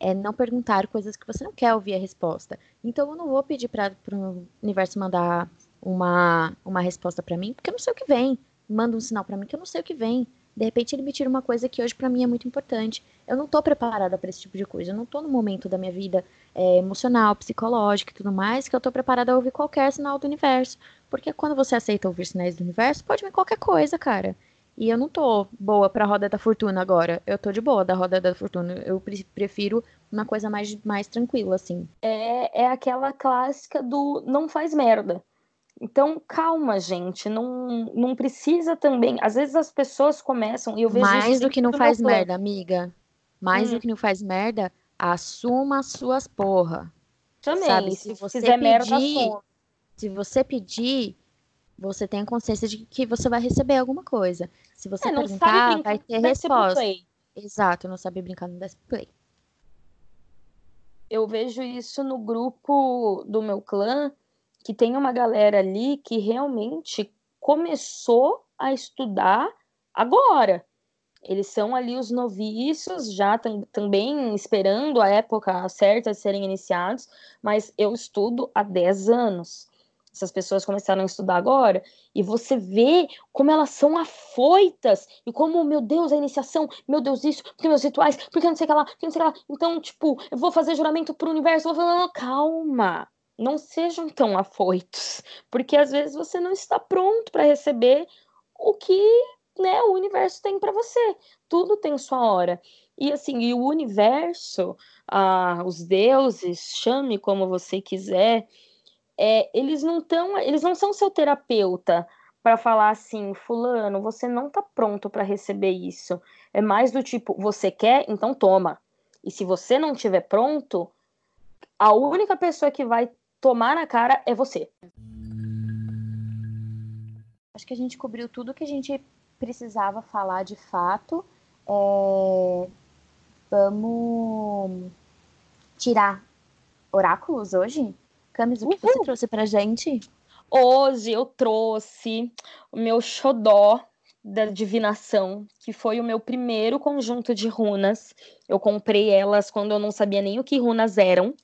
É não perguntar coisas que você não quer ouvir a resposta. Então, eu não vou pedir para o universo mandar uma, uma resposta para mim, porque eu não sei o que vem. Manda um sinal para mim que eu não sei o que vem. De repente ele me tira uma coisa que hoje para mim é muito importante. Eu não tô preparada para esse tipo de coisa. Eu não tô no momento da minha vida é, emocional, psicológica e tudo mais que eu tô preparada a ouvir qualquer sinal do universo. Porque quando você aceita ouvir sinais do universo, pode vir qualquer coisa, cara. E eu não tô boa pra roda da fortuna agora. Eu tô de boa da roda da fortuna. Eu prefiro uma coisa mais, mais tranquila, assim. É, é aquela clássica do não faz merda. Então, calma, gente, não, não precisa também. Às vezes as pessoas começam e eu vejo mais do que não faz merda, amiga. Mais hum. do que não faz merda, assuma suas porra. Também, Sabe, se, se você pedir, merda, se você pedir, você tem consciência de que você vai receber alguma coisa. Se você é, perguntar, vai ter resposta. Exato, não sabe brincar no Desk Play. Eu vejo isso no grupo do meu clã que tem uma galera ali que realmente começou a estudar agora. Eles são ali os noviços, já também esperando a época certa de serem iniciados, mas eu estudo há 10 anos. Essas pessoas começaram a estudar agora, e você vê como elas são afoitas, e como, meu Deus, a iniciação, meu Deus, isso, porque meus rituais, porque não sei o que lá, porque não sei o que lá. Então, tipo, eu vou fazer juramento pro universo, vou falar, calma não sejam tão afoitos, porque às vezes você não está pronto para receber o que né, o universo tem para você. Tudo tem sua hora. E assim, e o universo, ah, os deuses, chame como você quiser, é, eles não tão, eles não são seu terapeuta para falar assim, fulano, você não está pronto para receber isso. É mais do tipo, você quer, então toma. E se você não estiver pronto, a única pessoa que vai tomar na cara é você. Acho que a gente cobriu tudo que a gente precisava falar de fato. É... Vamos tirar oráculos hoje? Camis, o que Uhul. você trouxe pra gente? Hoje eu trouxe o meu xodó da divinação, que foi o meu primeiro conjunto de runas. Eu comprei elas quando eu não sabia nem o que runas eram.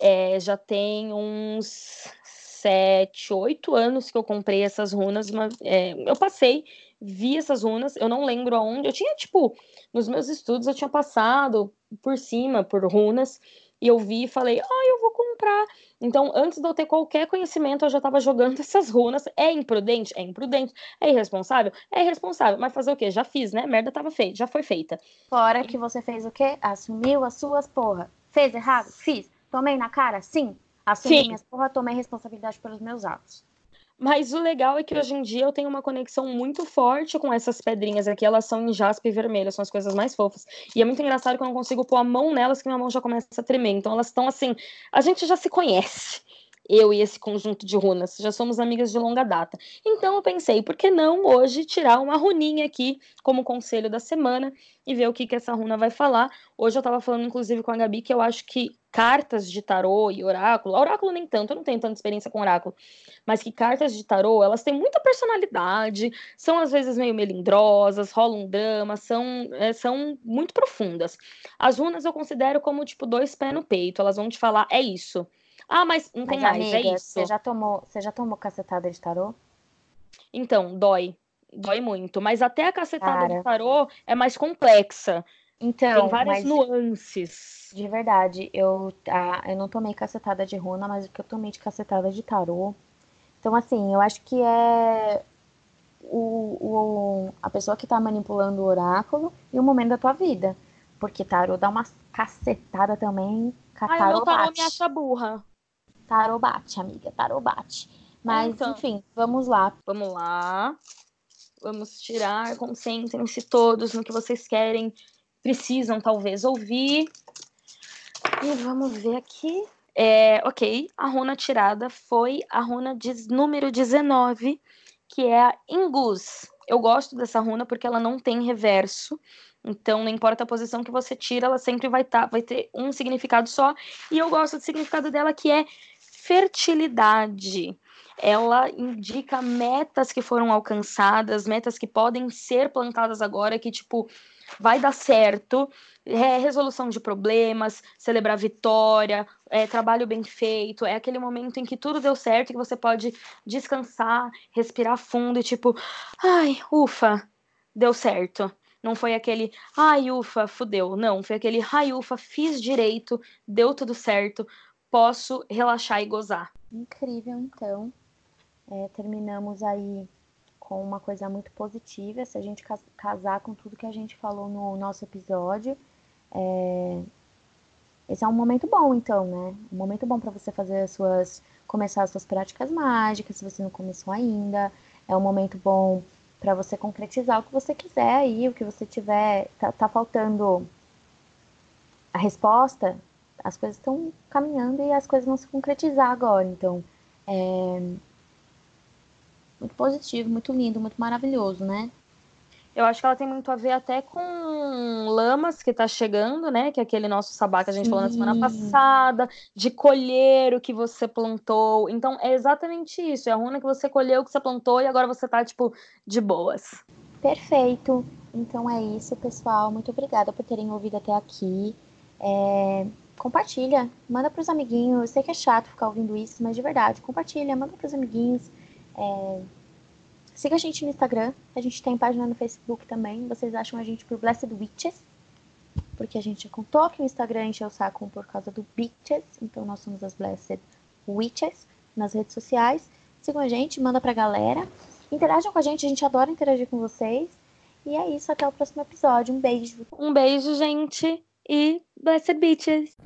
É, já tem uns sete, oito anos que eu comprei essas runas. Mas, é, eu passei, vi essas runas, eu não lembro aonde. Eu tinha, tipo, nos meus estudos eu tinha passado por cima, por runas, e eu vi e falei, ah, eu vou comprar. Então, antes de eu ter qualquer conhecimento, eu já estava jogando (laughs) essas runas. É imprudente? É imprudente. É irresponsável? É irresponsável. Mas fazer o quê? Já fiz, né? Merda tava feita, já foi feita. Fora que você fez o quê? Assumiu as suas porra. Fez errado? Fiz. Tomei na cara? Sim. Assumi Sim. minhas porra, tomei responsabilidade pelos meus atos. Mas o legal é que hoje em dia eu tenho uma conexão muito forte com essas pedrinhas aqui. Elas são em jaspe vermelho, são as coisas mais fofas. E é muito engraçado que eu não consigo pôr a mão nelas, que minha mão já começa a tremer. Então elas estão assim. A gente já se conhece eu e esse conjunto de runas, já somos amigas de longa data. Então eu pensei, por que não hoje tirar uma runinha aqui como conselho da semana e ver o que, que essa runa vai falar. Hoje eu estava falando, inclusive, com a Gabi, que eu acho que cartas de tarô e oráculo, oráculo nem tanto, eu não tenho tanta experiência com oráculo, mas que cartas de tarô, elas têm muita personalidade, são às vezes meio melindrosas, rolam um drama, são, é, são muito profundas. As runas eu considero como, tipo, dois pés no peito, elas vão te falar, é isso ah, mas não tem mas, mais, é amiga, é isso. Você já tomou, você já tomou cacetada de tarô? Então, dói. Dói muito. Mas até a cacetada Cara. de tarô é mais complexa. Então, tem várias nuances. De verdade, eu, ah, eu não tomei cacetada de runa, mas o que eu tomei de cacetada de tarô. Então, assim, eu acho que é. o, o, a pessoa que está manipulando o oráculo e o momento da tua vida. Porque tarô dá uma cacetada também. Meu tarô me acha burra. Tarô bate, amiga, tarô bate. Mas, então, enfim, vamos lá. Vamos lá. Vamos tirar, concentrem-se todos no que vocês querem, precisam talvez ouvir. E vamos ver aqui. É, ok, a runa tirada foi a runa de número 19, que é a Ingus. Eu gosto dessa runa porque ela não tem reverso. Então, não importa a posição que você tira, ela sempre vai, tá, vai ter um significado só. E eu gosto do significado dela, que é fertilidade. Ela indica metas que foram alcançadas, metas que podem ser plantadas agora, que, tipo, vai dar certo, é resolução de problemas, celebrar vitória, é trabalho bem feito, é aquele momento em que tudo deu certo, que você pode descansar, respirar fundo e tipo, ai, ufa, deu certo. Não foi aquele, ai, ufa, fudeu. Não, foi aquele, ai, ufa, fiz direito, deu tudo certo, posso relaxar e gozar. Incrível, então. É, terminamos aí com uma coisa muito positiva, se a gente casar com tudo que a gente falou no nosso episódio. É... Esse é um momento bom, então, né? Um momento bom para você fazer as suas. começar as suas práticas mágicas, se você não começou ainda. É um momento bom para você concretizar o que você quiser aí, o que você tiver. Tá, tá faltando a resposta, as coisas estão caminhando e as coisas vão se concretizar agora. Então, é, muito positivo, muito lindo, muito maravilhoso, né? Eu acho que ela tem muito a ver até com Lamas, que tá chegando, né? Que é aquele nosso sabá que a gente Sim. falou na semana passada, de colher o que você plantou. Então, é exatamente isso. É a runa que você colheu o que você plantou e agora você tá, tipo, de boas. Perfeito. Então é isso, pessoal. Muito obrigada por terem ouvido até aqui. É... Compartilha, manda pros amiguinhos. Eu sei que é chato ficar ouvindo isso, mas de verdade, compartilha, manda pros amiguinhos é... Siga a gente no Instagram, a gente tem página no Facebook também. Vocês acham a gente por Blessed Witches, porque a gente contou que o Instagram encheu o saco por causa do Bitches, então nós somos as Blessed Witches nas redes sociais. Sigam a gente, manda pra galera. Interajam com a gente, a gente adora interagir com vocês. E é isso, até o próximo episódio. Um beijo. Um beijo, gente, e Blessed Bitches.